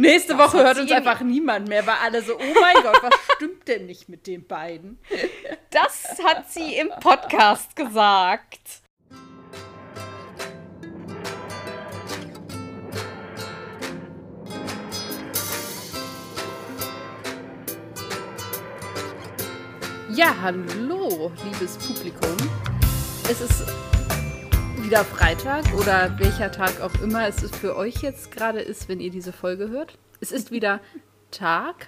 Nächste Woche hört uns einfach niemand mehr, weil alle so, oh mein Gott, was stimmt denn nicht mit den beiden? Das hat sie im Podcast gesagt. Ja, hallo, liebes Publikum. Es ist wieder Freitag oder welcher Tag auch immer es für euch jetzt gerade ist, wenn ihr diese Folge hört. Es ist wieder Tag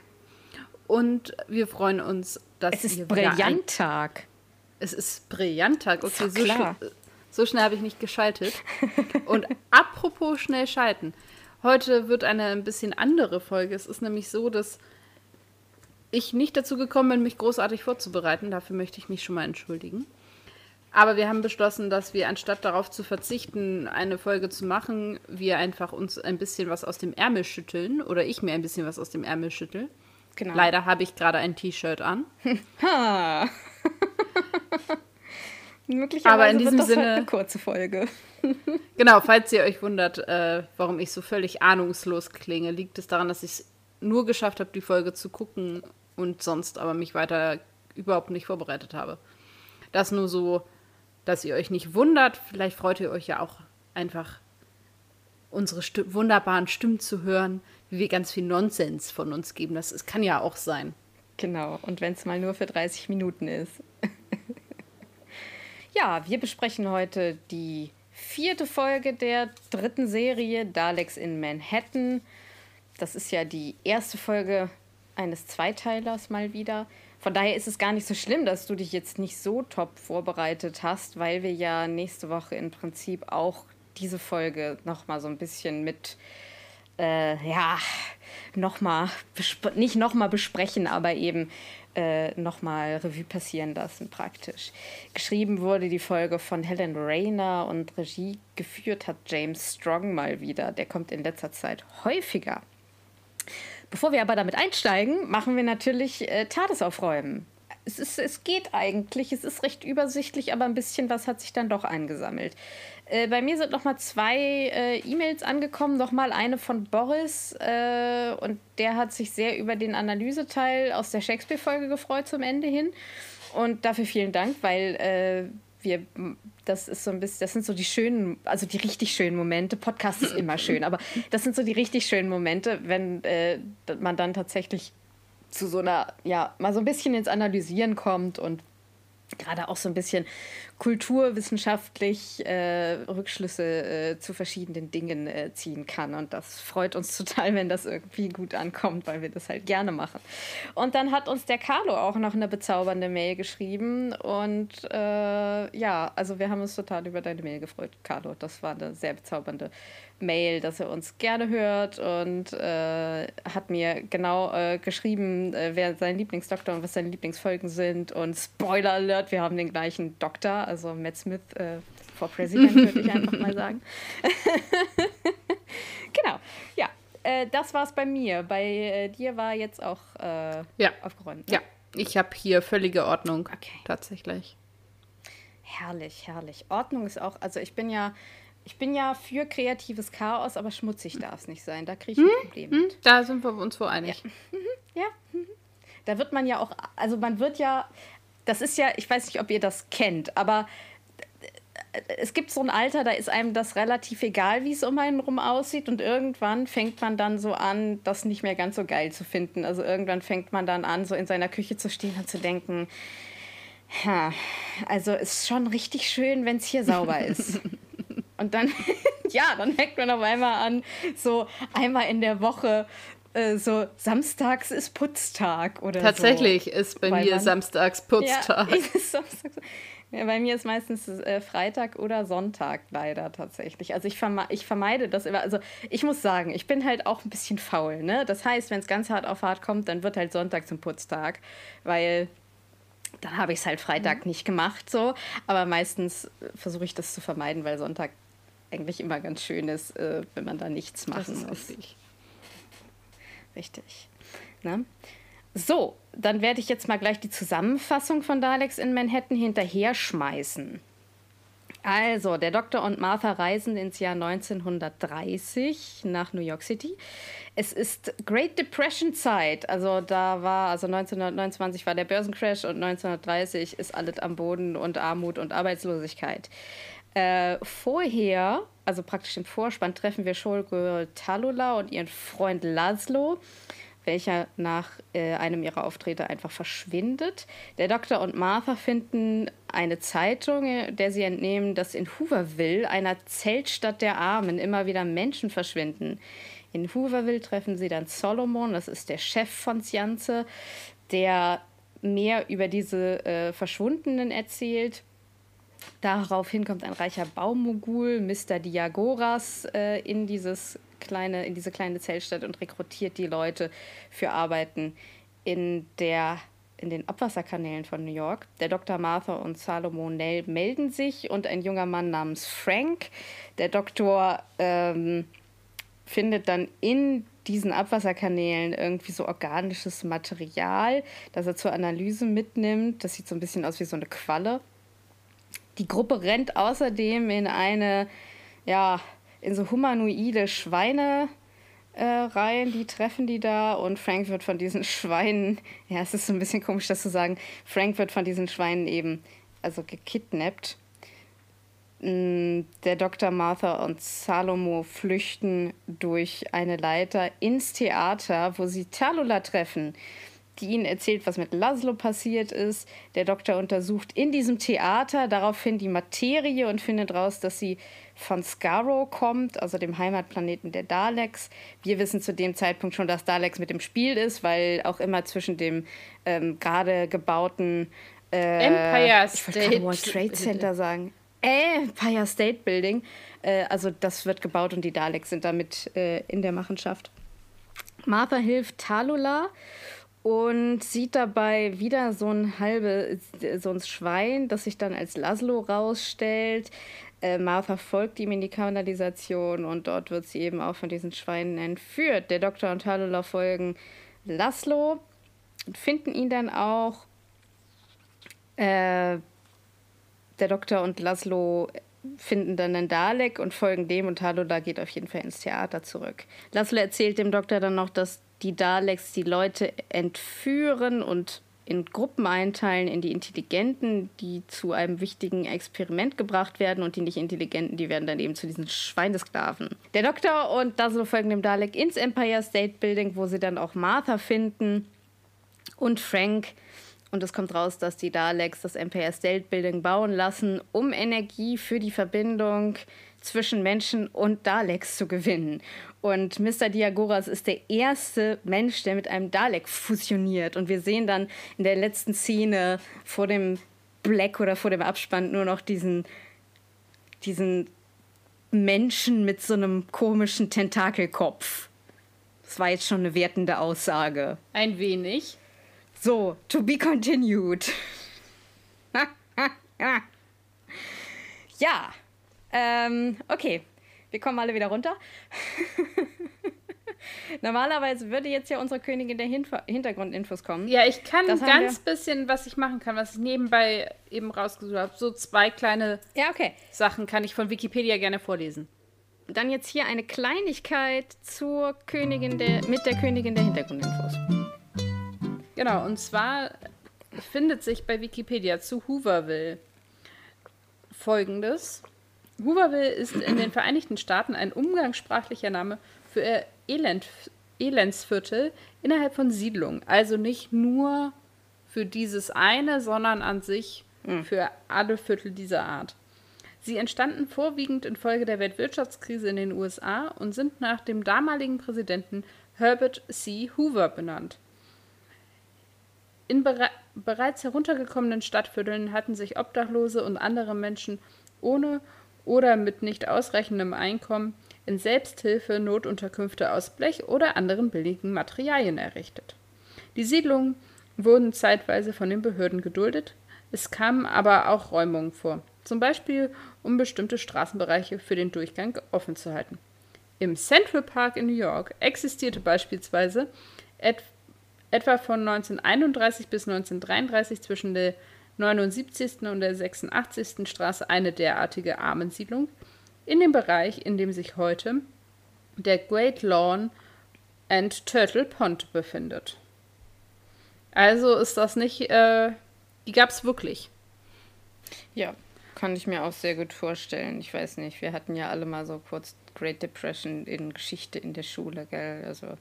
und wir freuen uns, dass es ist Brillanttag. Es ist Brillanttag. Okay, so, sch so, schnell habe ich nicht geschaltet. und apropos schnell schalten. Heute wird eine ein bisschen andere Folge. Es ist nämlich so, dass ich nicht dazu gekommen bin, mich großartig vorzubereiten. Dafür möchte ich mich schon mal entschuldigen. Aber wir haben beschlossen, dass wir anstatt darauf zu verzichten, eine Folge zu machen, wir einfach uns ein bisschen was aus dem Ärmel schütteln oder ich mir ein bisschen was aus dem Ärmel schüttel. Genau. Leider habe ich gerade ein T-Shirt an. Ha. Möglicherweise Aber in diesem wird das Sinne halt eine kurze Folge. genau, falls ihr euch wundert, äh, warum ich so völlig ahnungslos klinge, liegt es daran, dass ich es nur geschafft habe, die Folge zu gucken und sonst aber mich weiter überhaupt nicht vorbereitet habe. Das nur so dass ihr euch nicht wundert. Vielleicht freut ihr euch ja auch einfach, unsere Sti wunderbaren Stimmen zu hören, wie wir ganz viel Nonsens von uns geben. Das, das kann ja auch sein. Genau, und wenn es mal nur für 30 Minuten ist. ja, wir besprechen heute die vierte Folge der dritten Serie Daleks in Manhattan. Das ist ja die erste Folge eines Zweiteilers mal wieder. Von daher ist es gar nicht so schlimm, dass du dich jetzt nicht so top vorbereitet hast, weil wir ja nächste Woche im Prinzip auch diese Folge nochmal so ein bisschen mit, äh, ja, nochmal, nicht nochmal besprechen, aber eben äh, nochmal Revue passieren lassen praktisch. Geschrieben wurde die Folge von Helen Rayner und Regie geführt hat James Strong mal wieder. Der kommt in letzter Zeit häufiger. Bevor wir aber damit einsteigen, machen wir natürlich äh, Tagesaufräumen. Es, ist, es geht eigentlich, es ist recht übersichtlich, aber ein bisschen was hat sich dann doch eingesammelt. Äh, bei mir sind noch mal zwei äh, E-Mails angekommen, noch mal eine von Boris äh, und der hat sich sehr über den Analyseteil aus der Shakespeare-Folge gefreut zum Ende hin. Und dafür vielen Dank, weil äh, wir, das ist so ein bisschen, das sind so die schönen, also die richtig schönen Momente. Podcast ist immer schön, aber das sind so die richtig schönen Momente, wenn äh, man dann tatsächlich zu so einer, ja, mal so ein bisschen ins Analysieren kommt und gerade auch so ein bisschen kulturwissenschaftlich äh, Rückschlüsse äh, zu verschiedenen Dingen äh, ziehen kann. Und das freut uns total, wenn das irgendwie gut ankommt, weil wir das halt gerne machen. Und dann hat uns der Carlo auch noch eine bezaubernde Mail geschrieben. Und äh, ja, also wir haben uns total über deine Mail gefreut, Carlo. Das war eine sehr bezaubernde Mail, dass er uns gerne hört und äh, hat mir genau äh, geschrieben, wer sein Lieblingsdoktor und was seine Lieblingsfolgen sind. Und Spoiler Alert, wir haben den gleichen Doktor, also Matt Smith äh, for President, würde ich einfach mal sagen. genau, ja. Äh, das war's bei mir. Bei äh, dir war jetzt auch ja. aufgeräumt. Ne? Ja, ich habe hier völlige Ordnung. Okay. Tatsächlich. Herrlich, herrlich. Ordnung ist auch, also ich bin ja ich bin ja für kreatives Chaos, aber schmutzig darf es nicht sein. Da kriege ich ein hm? Problem hm? mit. Da sind wir uns wohl einig. Ja. ja. Da wird man ja auch, also man wird ja, das ist ja, ich weiß nicht, ob ihr das kennt, aber es gibt so ein Alter, da ist einem das relativ egal, wie es um einen rum aussieht. Und irgendwann fängt man dann so an, das nicht mehr ganz so geil zu finden. Also irgendwann fängt man dann an, so in seiner Küche zu stehen und zu denken, ja, also ist schon richtig schön, wenn es hier sauber ist. Und dann, ja, dann fängt man auf einmal an, so einmal in der Woche äh, so samstags ist Putztag oder Tatsächlich so. ist bei Weil mir samstags Putztag. Ja, samstags, ja, bei mir ist meistens äh, Freitag oder Sonntag leider tatsächlich. Also ich, verme ich vermeide das immer. Also ich muss sagen, ich bin halt auch ein bisschen faul. Ne? Das heißt, wenn es ganz hart auf hart kommt, dann wird halt Sonntag zum Putztag, weil dann habe ich es halt Freitag mhm. nicht gemacht so. Aber meistens versuche ich das zu vermeiden, weil Sonntag eigentlich immer ganz schön ist, äh, wenn man da nichts machen muss. Richtig. Richtig. Ne? So, dann werde ich jetzt mal gleich die Zusammenfassung von Daleks in Manhattan hinterher schmeißen. Also, der Doktor und Martha reisen ins Jahr 1930 nach New York City. Es ist Great Depression Zeit. Also da war, also 1929 war der Börsencrash und 1930 ist alles am Boden und Armut und Arbeitslosigkeit. Äh, vorher, also praktisch im Vorspann, treffen wir Showgirl Talula und ihren Freund Laszlo welcher nach äh, einem ihrer Auftritte einfach verschwindet. Der Doktor und Martha finden eine Zeitung, äh, der sie entnehmen, dass in Hooverville, einer Zeltstadt der Armen, immer wieder Menschen verschwinden. In Hooverville treffen sie dann Solomon, das ist der Chef von Science, der mehr über diese äh, Verschwundenen erzählt. Daraufhin kommt ein reicher Baumogul, Mr. Diagoras, äh, in dieses kleine, in diese kleine Zeltstadt und rekrutiert die Leute für Arbeiten in der in den Abwasserkanälen von New York. Der Dr. Martha und Salomon Nell melden sich und ein junger Mann namens Frank. Der Doktor ähm, findet dann in diesen Abwasserkanälen irgendwie so organisches Material, das er zur Analyse mitnimmt. Das sieht so ein bisschen aus wie so eine Qualle. Die Gruppe rennt außerdem in eine ja, in so humanoide Schweine äh, rein, die treffen die da und Frank wird von diesen Schweinen, ja, es ist so ein bisschen komisch, das zu sagen, Frank wird von diesen Schweinen eben, also gekidnappt. Mm, der Dr. Martha und Salomo flüchten durch eine Leiter ins Theater, wo sie Talula treffen die ihnen erzählt, was mit Laszlo passiert ist. Der Doktor untersucht in diesem Theater daraufhin die Materie und findet raus, dass sie von Skaro kommt, also dem Heimatplaneten der Daleks. Wir wissen zu dem Zeitpunkt schon, dass Daleks mit dem Spiel ist, weil auch immer zwischen dem ähm, gerade gebauten äh, Empire State. Ich World Trade Center sagen. Empire State Building. Äh, also das wird gebaut und die Daleks sind damit äh, in der Machenschaft. Martha hilft Talula und sieht dabei wieder so ein halbe, so ein Schwein, das sich dann als Laszlo rausstellt. Äh, Martha folgt ihm in die Kanalisation und dort wird sie eben auch von diesen Schweinen entführt. Der Doktor und Talula folgen Laszlo und finden ihn dann auch. Äh, der Doktor und Laszlo finden dann einen Dalek und folgen dem und Talula geht auf jeden Fall ins Theater zurück. Laszlo erzählt dem Doktor dann noch, dass die Daleks die Leute entführen und in Gruppen einteilen, in die Intelligenten, die zu einem wichtigen Experiment gebracht werden und die nicht Intelligenten, die werden dann eben zu diesen Schweinesklaven. Der Doktor und Dazzle folgen dem Dalek ins Empire State Building, wo sie dann auch Martha finden und Frank. Und es kommt raus, dass die Daleks das Empire State Building bauen lassen, um Energie für die Verbindung zwischen Menschen und Daleks zu gewinnen. Und Mr. Diagoras ist der erste Mensch, der mit einem Dalek fusioniert. Und wir sehen dann in der letzten Szene vor dem Black oder vor dem Abspann nur noch diesen, diesen Menschen mit so einem komischen Tentakelkopf. Das war jetzt schon eine wertende Aussage. Ein wenig. So, to be continued. ja, ähm, okay. Wir kommen alle wieder runter. Normalerweise würde jetzt ja unsere Königin der Hinf Hintergrundinfos kommen. Ja, ich kann das ganz bisschen, was ich machen kann, was ich nebenbei eben rausgesucht habe. So zwei kleine ja, okay. Sachen kann ich von Wikipedia gerne vorlesen. Dann jetzt hier eine Kleinigkeit zur Königin der, mit der Königin der Hintergrundinfos. Genau, und zwar findet sich bei Wikipedia zu Hooverville folgendes. Hooverville ist in den Vereinigten Staaten ein umgangssprachlicher Name für Elend, Elendsviertel innerhalb von Siedlungen. Also nicht nur für dieses eine, sondern an sich hm. für alle Viertel dieser Art. Sie entstanden vorwiegend infolge der Weltwirtschaftskrise in den USA und sind nach dem damaligen Präsidenten Herbert C. Hoover benannt. In bere bereits heruntergekommenen Stadtvierteln hatten sich Obdachlose und andere Menschen ohne oder mit nicht ausreichendem Einkommen in Selbsthilfe Notunterkünfte aus Blech oder anderen billigen Materialien errichtet. Die Siedlungen wurden zeitweise von den Behörden geduldet, es kamen aber auch Räumungen vor, zum Beispiel um bestimmte Straßenbereiche für den Durchgang offen zu halten. Im Central Park in New York existierte beispielsweise et etwa von 1931 bis 1933 zwischen der 79. und der 86. Straße eine derartige Armensiedlung in dem Bereich, in dem sich heute der Great Lawn and Turtle Pond befindet. Also ist das nicht, äh, die gab es wirklich. Ja, kann ich mir auch sehr gut vorstellen. Ich weiß nicht, wir hatten ja alle mal so kurz Great Depression in Geschichte in der Schule, gell? Also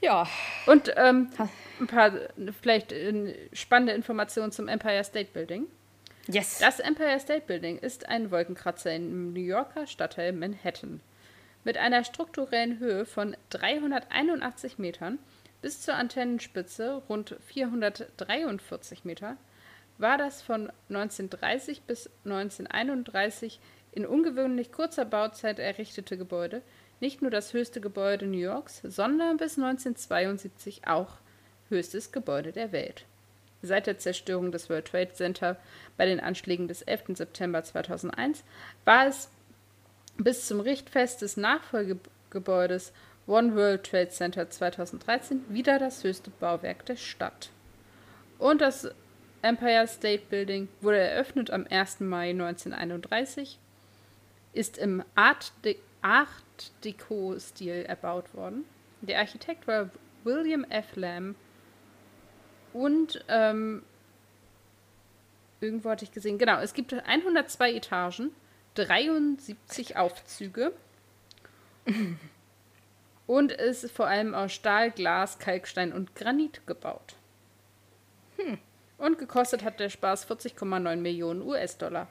ja. Und ähm, ein paar vielleicht äh, spannende Informationen zum Empire State Building. Yes. Das Empire State Building ist ein Wolkenkratzer im New Yorker Stadtteil Manhattan. Mit einer strukturellen Höhe von 381 Metern bis zur Antennenspitze rund 443 Meter war das von 1930 bis 1931 in ungewöhnlich kurzer Bauzeit errichtete Gebäude nicht nur das höchste Gebäude New Yorks, sondern bis 1972 auch höchstes Gebäude der Welt. Seit der Zerstörung des World Trade Center bei den Anschlägen des 11. September 2001 war es bis zum Richtfest des Nachfolgegebäudes One World Trade Center 2013 wieder das höchste Bauwerk der Stadt. Und das Empire State Building wurde eröffnet am 1. Mai 1931, ist im Art, De Art Deco-Stil erbaut worden. Der Architekt war William F. Lamb und ähm, irgendwo hatte ich gesehen, genau, es gibt 102 Etagen, 73 Aufzüge und ist vor allem aus Stahl, Glas, Kalkstein und Granit gebaut. Hm. Und gekostet hat der Spaß 40,9 Millionen US-Dollar.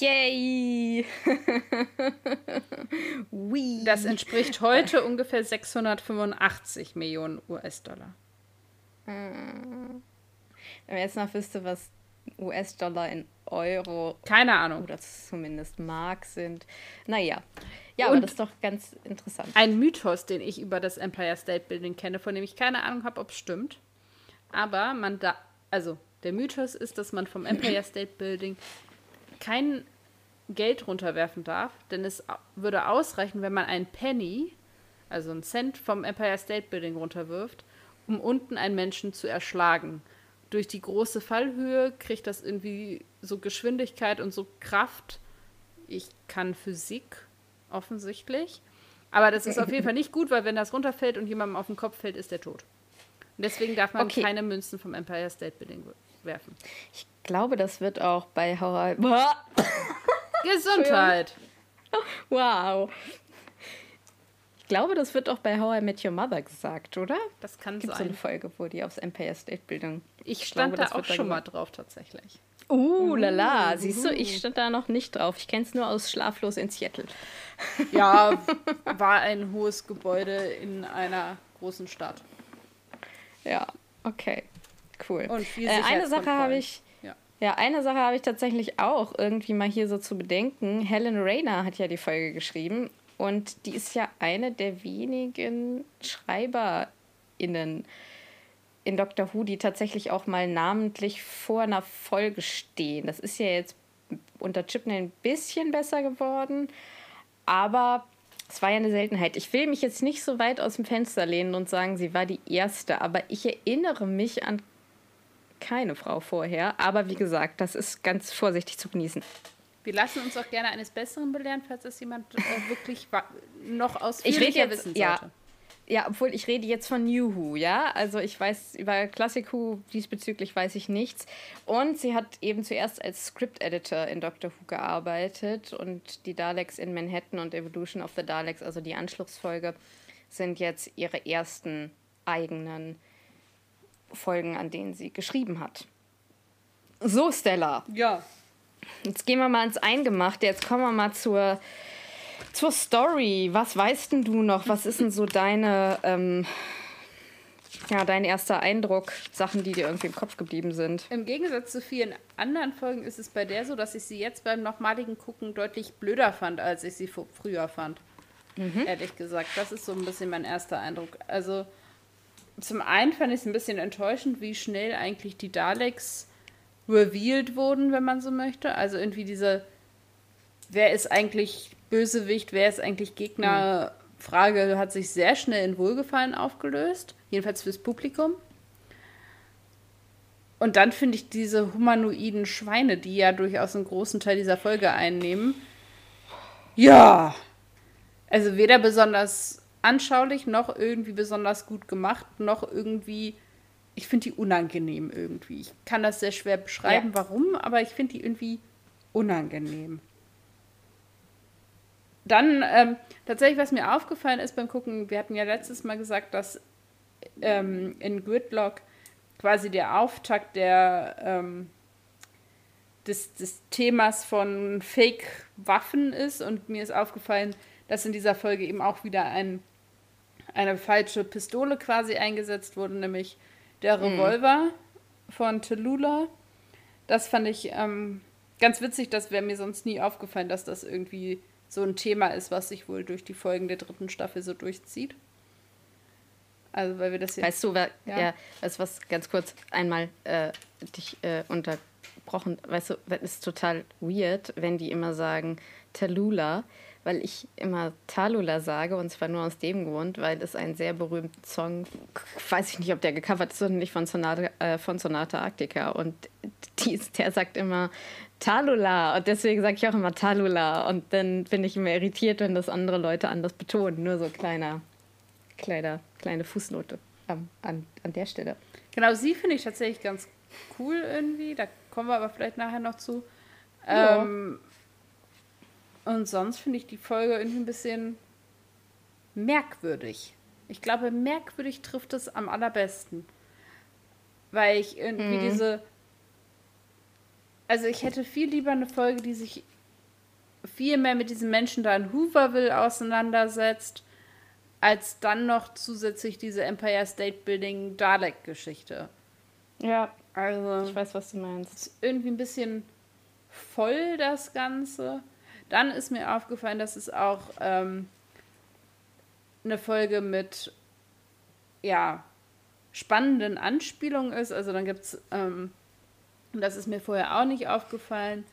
Yay! das entspricht heute ungefähr 685 Millionen US-Dollar. Wenn man jetzt noch wüsste, was US-Dollar in Euro. Keine Ahnung. Oder zumindest Mark sind. Naja. Ja, Und aber das ist doch ganz interessant. Ein Mythos, den ich über das Empire State Building kenne, von dem ich keine Ahnung habe, ob es stimmt. Aber man da. Also, der Mythos ist, dass man vom Empire State Building kein Geld runterwerfen darf, denn es würde ausreichen, wenn man einen Penny, also einen Cent vom Empire State Building runterwirft, um unten einen Menschen zu erschlagen. Durch die große Fallhöhe kriegt das irgendwie so Geschwindigkeit und so Kraft. Ich kann Physik offensichtlich. Aber das ist auf jeden Fall nicht gut, weil wenn das runterfällt und jemandem auf den Kopf fällt, ist der tot. Und deswegen darf man okay. keine Münzen vom Empire State Building werfen. Ich glaube, das wird auch bei Horror. Gesundheit. Wow. Ich glaube, das wird auch bei How I Met Your Mother gesagt, oder? Das kann Gibt's sein. Gibt so eine Folge, wo die aufs Empire State Bildung. Ich stand glaube, da auch schon mal drauf tatsächlich. Uh, lala. Uh, Siehst du, ich stand da noch nicht drauf. Ich kenne es nur aus Schlaflos in Seattle. Ja, war ein hohes Gebäude in einer großen Stadt. Ja, okay. Cool. Und viel äh, eine Sache habe ich. Ja. ja, eine Sache habe ich tatsächlich auch irgendwie mal hier so zu bedenken. Helen Rayner hat ja die Folge geschrieben und die ist ja eine der wenigen SchreiberInnen in Doctor Who, die tatsächlich auch mal namentlich vor einer Folge stehen. Das ist ja jetzt unter Chipney ein bisschen besser geworden, aber es war ja eine Seltenheit. Ich will mich jetzt nicht so weit aus dem Fenster lehnen und sagen, sie war die erste, aber ich erinnere mich an keine Frau vorher. Aber wie gesagt, das ist ganz vorsichtig zu genießen. Wir lassen uns auch gerne eines Besseren belehren, falls das jemand äh, wirklich noch ausführlicher wissen sollte. Ja, ja, obwohl ich rede jetzt von New Who, ja. Also ich weiß über Classic Who diesbezüglich weiß ich nichts. Und sie hat eben zuerst als Script Editor in Doctor Who gearbeitet und die Daleks in Manhattan und Evolution of the Daleks, also die Anschlussfolge, sind jetzt ihre ersten eigenen Folgen, an denen sie geschrieben hat. So, Stella. Ja. Jetzt gehen wir mal ins Eingemachte. Jetzt kommen wir mal zur, zur Story. Was weißt denn du noch? Was ist denn so deine, ähm, ja, dein erster Eindruck? Sachen, die dir irgendwie im Kopf geblieben sind? Im Gegensatz zu vielen anderen Folgen ist es bei der so, dass ich sie jetzt beim nochmaligen Gucken deutlich blöder fand, als ich sie früher fand. Mhm. Ehrlich gesagt. Das ist so ein bisschen mein erster Eindruck. Also, zum einen fand ich es ein bisschen enttäuschend, wie schnell eigentlich die Daleks revealed wurden, wenn man so möchte. Also irgendwie diese, wer ist eigentlich Bösewicht, wer ist eigentlich Gegner, mhm. Frage hat sich sehr schnell in Wohlgefallen aufgelöst. Jedenfalls fürs Publikum. und dann finde ich diese humanoiden Schweine, die ja durchaus einen großen Teil dieser Folge einnehmen, ja, also weder besonders anschaulich noch irgendwie besonders gut gemacht, noch irgendwie, ich finde die unangenehm irgendwie. Ich kann das sehr schwer beschreiben, ja. warum, aber ich finde die irgendwie unangenehm. Dann ähm, tatsächlich, was mir aufgefallen ist beim Gucken, wir hatten ja letztes Mal gesagt, dass ähm, in Gridlock quasi der Auftakt der, ähm, des, des Themas von Fake-Waffen ist und mir ist aufgefallen, dass in dieser Folge eben auch wieder ein, eine falsche Pistole quasi eingesetzt wurde, nämlich der mhm. Revolver mhm. von Tallulah. Das fand ich ähm, ganz witzig, das wäre mir sonst nie aufgefallen, dass das irgendwie so ein Thema ist, was sich wohl durch die Folgen der dritten Staffel so durchzieht. Also, weil wir das jetzt. Weißt du, wer, ja, ja weißt was, ganz kurz einmal äh, dich äh, unterbrochen. Weißt du, das ist total weird, wenn die immer sagen Talula, weil ich immer Talula sage und zwar nur aus dem Grund, weil es ein sehr berühmter Song, weiß ich nicht, ob der gecovert ist oder nicht, von Sonata, äh, von Sonata Arctica und die, der sagt immer Talula. Und deswegen sage ich auch immer Talula. Und dann bin ich immer irritiert, wenn das andere Leute anders betonen. Nur so kleiner, kleiner, kleine Fußnote ähm, an, an der Stelle. Genau, sie finde ich tatsächlich ganz cool irgendwie. Da kommen wir aber vielleicht nachher noch zu. Ähm, und sonst finde ich die Folge irgendwie ein bisschen merkwürdig. Ich glaube, merkwürdig trifft es am allerbesten. Weil ich irgendwie mhm. diese also ich hätte viel lieber eine Folge, die sich viel mehr mit diesen Menschen da in Hooverville auseinandersetzt, als dann noch zusätzlich diese Empire State Building Dalek-Geschichte. Ja, also ich weiß, was du meinst. Ist irgendwie ein bisschen voll das Ganze. Dann ist mir aufgefallen, dass es auch ähm, eine Folge mit ja spannenden Anspielungen ist. Also dann gibt es ähm, das ist mir vorher auch nicht aufgefallen,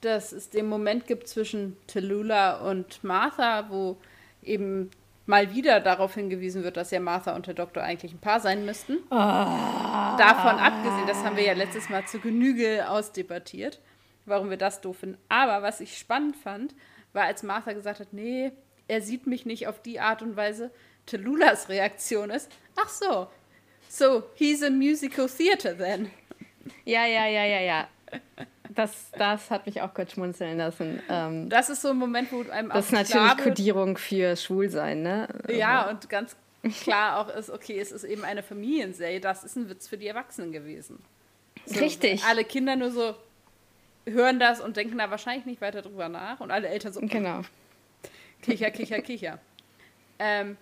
dass es den Moment gibt zwischen Tallulah und Martha, wo eben mal wieder darauf hingewiesen wird, dass ja Martha und der Doktor eigentlich ein Paar sein müssten. Oh. Davon abgesehen, das haben wir ja letztes Mal zu Genüge ausdebattiert, warum wir das doof finden. Aber was ich spannend fand, war, als Martha gesagt hat, nee, er sieht mich nicht auf die Art und Weise. Tallulas Reaktion ist, ach so, so he's a musical theater then. Ja, ja, ja, ja, ja. Das, das hat mich auch kurz schmunzeln lassen. Ähm, das ist so ein Moment, wo einem auch Das ist natürlich Kodierung für Schwulsein, ne? Ja, also. und ganz klar auch ist, okay, es ist eben eine Familienserie, das ist ein Witz für die Erwachsenen gewesen. So, Richtig. Alle Kinder nur so hören das und denken da wahrscheinlich nicht weiter drüber nach und alle Eltern so. Genau. Kicher, kicher, kicher. ähm,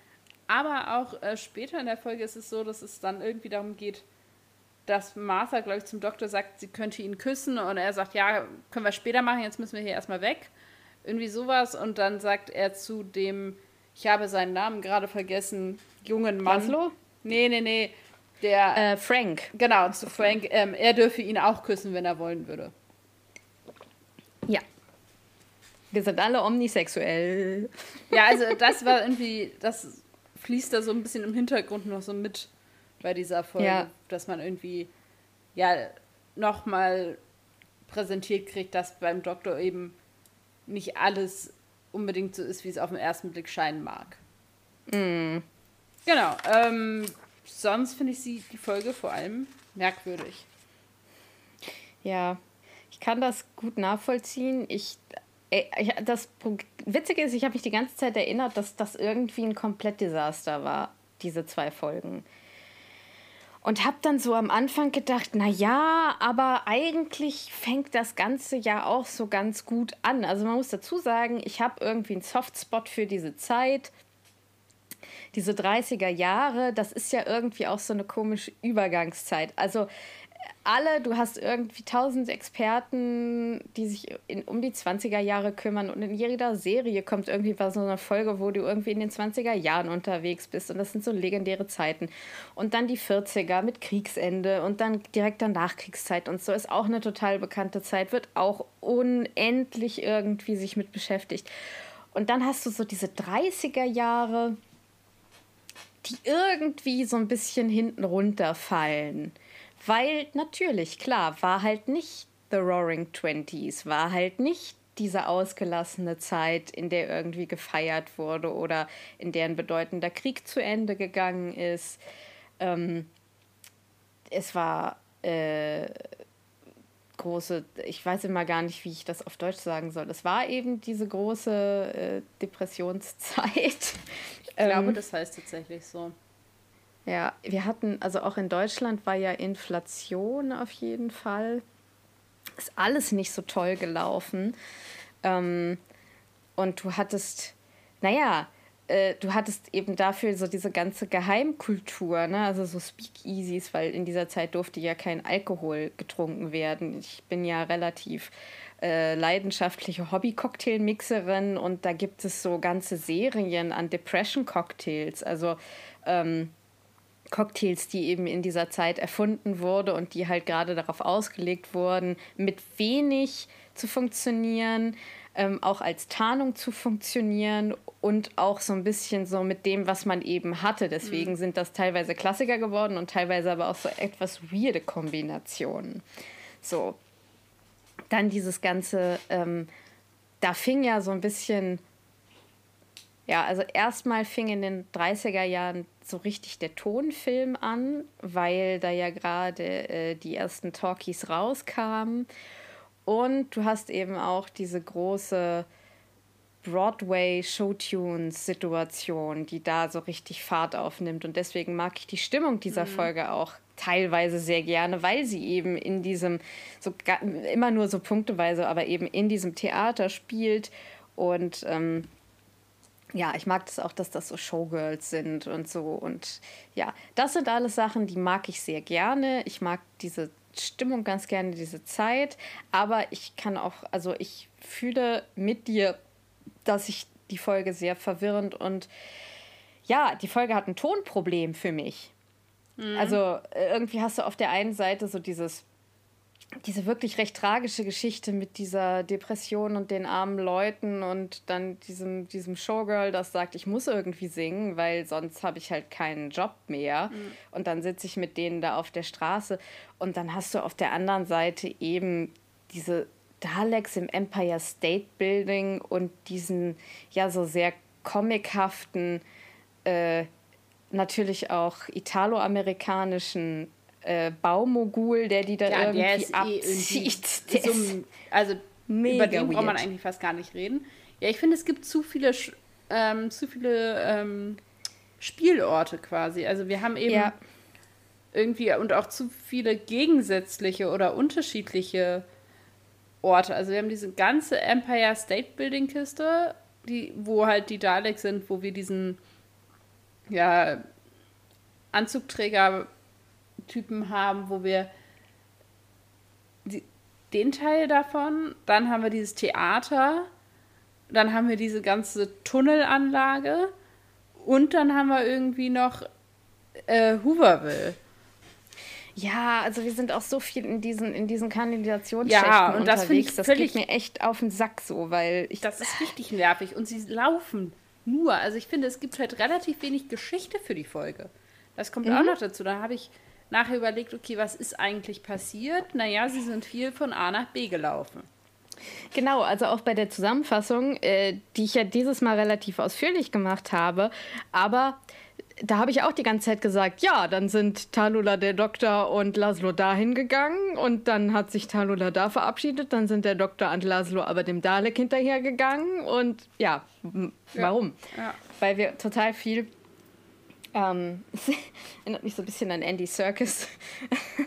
aber auch äh, später in der Folge ist es so, dass es dann irgendwie darum geht, dass Martha, glaube ich, zum Doktor sagt, sie könnte ihn küssen und er sagt, ja, können wir später machen, jetzt müssen wir hier erstmal weg. Irgendwie sowas. Und dann sagt er zu dem, ich habe seinen Namen gerade vergessen, jungen Mann. Laszlo? Nee, nee, nee. Der. Äh, Frank. Genau, zu Frank. Ähm, er dürfe ihn auch küssen, wenn er wollen würde. Ja. Wir sind alle omnisexuell. Ja, also das war irgendwie, das fließt da so ein bisschen im Hintergrund noch so mit bei dieser Folge, ja. dass man irgendwie ja nochmal präsentiert kriegt, dass beim Doktor eben nicht alles unbedingt so ist, wie es auf den ersten Blick scheinen mag. Mm. Genau. Ähm, sonst finde ich sie die Folge vor allem merkwürdig. Ja, ich kann das gut nachvollziehen. Ich, ich das Witzige ist, ich habe mich die ganze Zeit erinnert, dass das irgendwie ein komplett Desaster war, diese zwei Folgen. Und habe dann so am Anfang gedacht, na ja, aber eigentlich fängt das Ganze ja auch so ganz gut an. Also man muss dazu sagen, ich habe irgendwie einen Softspot für diese Zeit. Diese 30er Jahre, das ist ja irgendwie auch so eine komische Übergangszeit. Also alle, du hast irgendwie tausend Experten, die sich in, um die 20er Jahre kümmern. Und in jeder Serie kommt irgendwie so eine Folge, wo du irgendwie in den 20er Jahren unterwegs bist. Und das sind so legendäre Zeiten. Und dann die 40er mit Kriegsende und dann direkt danach Kriegszeit und so. Ist auch eine total bekannte Zeit, wird auch unendlich irgendwie sich mit beschäftigt. Und dann hast du so diese 30er Jahre, die irgendwie so ein bisschen hinten runterfallen Weil natürlich, klar, war halt nicht The Roaring Twenties, war halt nicht diese ausgelassene Zeit, in der irgendwie gefeiert wurde oder in der ein bedeutender Krieg zu Ende gegangen ist. Ähm, es war äh, große, ich weiß immer gar nicht, wie ich das auf Deutsch sagen soll. Es war eben diese große äh, Depressionszeit. Ich glaube, ähm, das heißt tatsächlich so. Ja, wir hatten, also auch in Deutschland war ja Inflation auf jeden Fall. Ist alles nicht so toll gelaufen. Ähm, und du hattest, naja, äh, du hattest eben dafür so diese ganze Geheimkultur, ne? also so Speakeasies, weil in dieser Zeit durfte ja kein Alkohol getrunken werden. Ich bin ja relativ äh, leidenschaftliche Hobby-Cocktail-Mixerin und da gibt es so ganze Serien an Depression-Cocktails, also ähm, Cocktails, die eben in dieser Zeit erfunden wurde und die halt gerade darauf ausgelegt wurden, mit wenig zu funktionieren, ähm, auch als Tarnung zu funktionieren und auch so ein bisschen so mit dem, was man eben hatte. Deswegen mhm. sind das teilweise Klassiker geworden und teilweise aber auch so etwas weirde Kombinationen. So. Dann dieses ganze, ähm, da fing ja so ein bisschen, ja, also erstmal fing in den 30er Jahren so richtig der Tonfilm an, weil da ja gerade äh, die ersten Talkies rauskamen. Und du hast eben auch diese große Broadway-Showtunes-Situation, die da so richtig Fahrt aufnimmt. Und deswegen mag ich die Stimmung dieser mhm. Folge auch teilweise sehr gerne, weil sie eben in diesem, so immer nur so punkteweise, aber eben in diesem Theater spielt. Und ähm, ja, ich mag das auch, dass das so Showgirls sind und so. Und ja, das sind alles Sachen, die mag ich sehr gerne. Ich mag diese Stimmung ganz gerne, diese Zeit. Aber ich kann auch, also ich fühle mit dir, dass ich die Folge sehr verwirrend und ja, die Folge hat ein Tonproblem für mich. Mhm. Also äh, irgendwie hast du auf der einen Seite so dieses diese wirklich recht tragische Geschichte mit dieser Depression und den armen Leuten und dann diesem, diesem Showgirl, das sagt, ich muss irgendwie singen, weil sonst habe ich halt keinen Job mehr. Mhm. Und dann sitze ich mit denen da auf der Straße. Und dann hast du auf der anderen Seite eben diese Daleks im Empire State Building und diesen ja so sehr comichaften, äh, natürlich auch italoamerikanischen äh, Baumogul, der die da ja, irgendwie der ist abzieht. Eh irgendwie so, also über den braucht man eigentlich fast gar nicht reden. Ja, ich finde, es gibt zu viele, ähm, zu viele ähm, Spielorte quasi. Also wir haben eben ja. irgendwie und auch zu viele gegensätzliche oder unterschiedliche Orte. Also wir haben diese ganze Empire State Building Kiste, die, wo halt die Daleks sind, wo wir diesen ja, Anzugträger Typen haben, wo wir die, den Teil davon, dann haben wir dieses Theater, dann haben wir diese ganze Tunnelanlage und dann haben wir irgendwie noch äh, Hooverville. Ja, also wir sind auch so viel in diesen, in diesen Kanalisationsschächten ja, und das unterwegs. Ich das geht mir echt auf den Sack so, weil ich... Das ist richtig nervig und sie laufen nur. Also ich finde, es gibt halt relativ wenig Geschichte für die Folge. Das kommt mhm. auch noch dazu. Da habe ich nachher überlegt, okay, was ist eigentlich passiert? Naja, sie sind viel von A nach B gelaufen. Genau, also auch bei der Zusammenfassung, äh, die ich ja dieses Mal relativ ausführlich gemacht habe, aber da habe ich auch die ganze Zeit gesagt, ja, dann sind Talula der Doktor und Laszlo dahin gegangen und dann hat sich Talula da verabschiedet, dann sind der Doktor und Laszlo aber dem Dalek hinterhergegangen und ja, warum? Ja, ja. Weil wir total viel ähm, erinnert mich so ein bisschen an Andy Circus.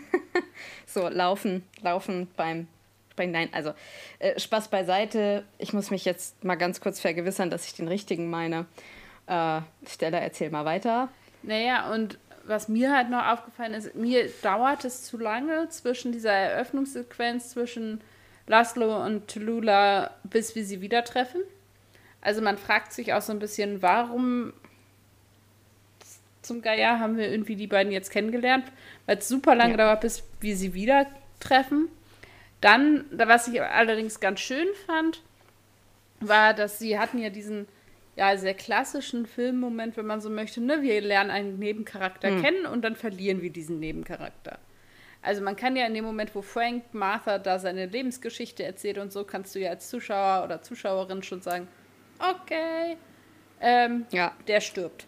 so, laufen, laufen beim Springen. Nein, also äh, Spaß beiseite. Ich muss mich jetzt mal ganz kurz vergewissern, dass ich den richtigen meine. Äh, Stella, erzähl mal weiter. Naja, und was mir halt noch aufgefallen ist, mir dauert es zu lange zwischen dieser Eröffnungssequenz zwischen Laszlo und Tallulah, bis wir sie wieder treffen. Also man fragt sich auch so ein bisschen, warum zum Geier haben wir irgendwie die beiden jetzt kennengelernt, weil es super lange ja. dauert, bis wir sie wieder treffen. Dann, was ich allerdings ganz schön fand, war, dass sie hatten ja diesen ja, sehr klassischen Filmmoment, wenn man so möchte. Ne? Wir lernen einen Nebencharakter mhm. kennen und dann verlieren wir diesen Nebencharakter. Also man kann ja in dem Moment, wo Frank Martha da seine Lebensgeschichte erzählt und so, kannst du ja als Zuschauer oder Zuschauerin schon sagen, okay, ähm, ja. der stirbt.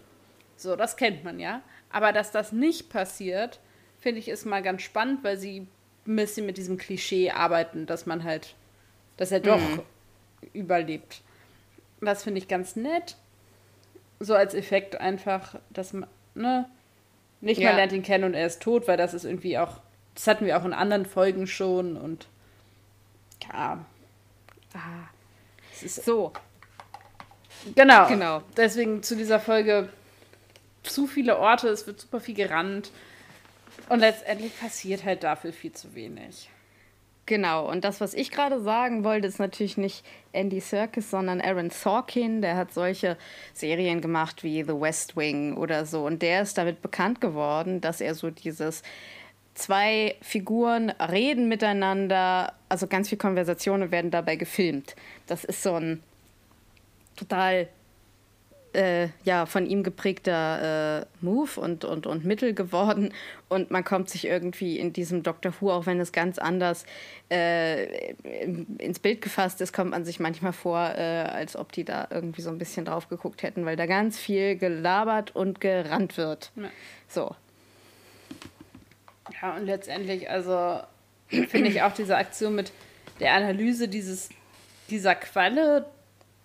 So, das kennt man ja. Aber dass das nicht passiert, finde ich, ist mal ganz spannend, weil sie ein bisschen mit diesem Klischee arbeiten, dass man halt, dass er doch mhm. überlebt. Das finde ich ganz nett. So als Effekt einfach, dass man, ne, nicht ja. man lernt ihn kennen und er ist tot, weil das ist irgendwie auch das hatten wir auch in anderen Folgen schon und ja. Ah. Es ist so. Genau. Genau. Deswegen zu dieser Folge zu viele Orte, es wird super viel gerannt. Und letztendlich passiert halt dafür viel zu wenig. Genau, und das, was ich gerade sagen wollte, ist natürlich nicht Andy Serkis, sondern Aaron Sorkin. Der hat solche Serien gemacht wie The West Wing oder so. Und der ist damit bekannt geworden, dass er so dieses zwei Figuren reden miteinander, also ganz viele Konversationen werden dabei gefilmt. Das ist so ein total äh, ja, von ihm geprägter äh, Move und, und, und Mittel geworden. Und man kommt sich irgendwie in diesem Doctor Who, auch wenn es ganz anders äh, ins Bild gefasst ist, kommt man sich manchmal vor, äh, als ob die da irgendwie so ein bisschen drauf geguckt hätten, weil da ganz viel gelabert und gerannt wird. Ja. So. Ja, und letztendlich, also finde ich auch diese Aktion mit der Analyse dieses, dieser Qualle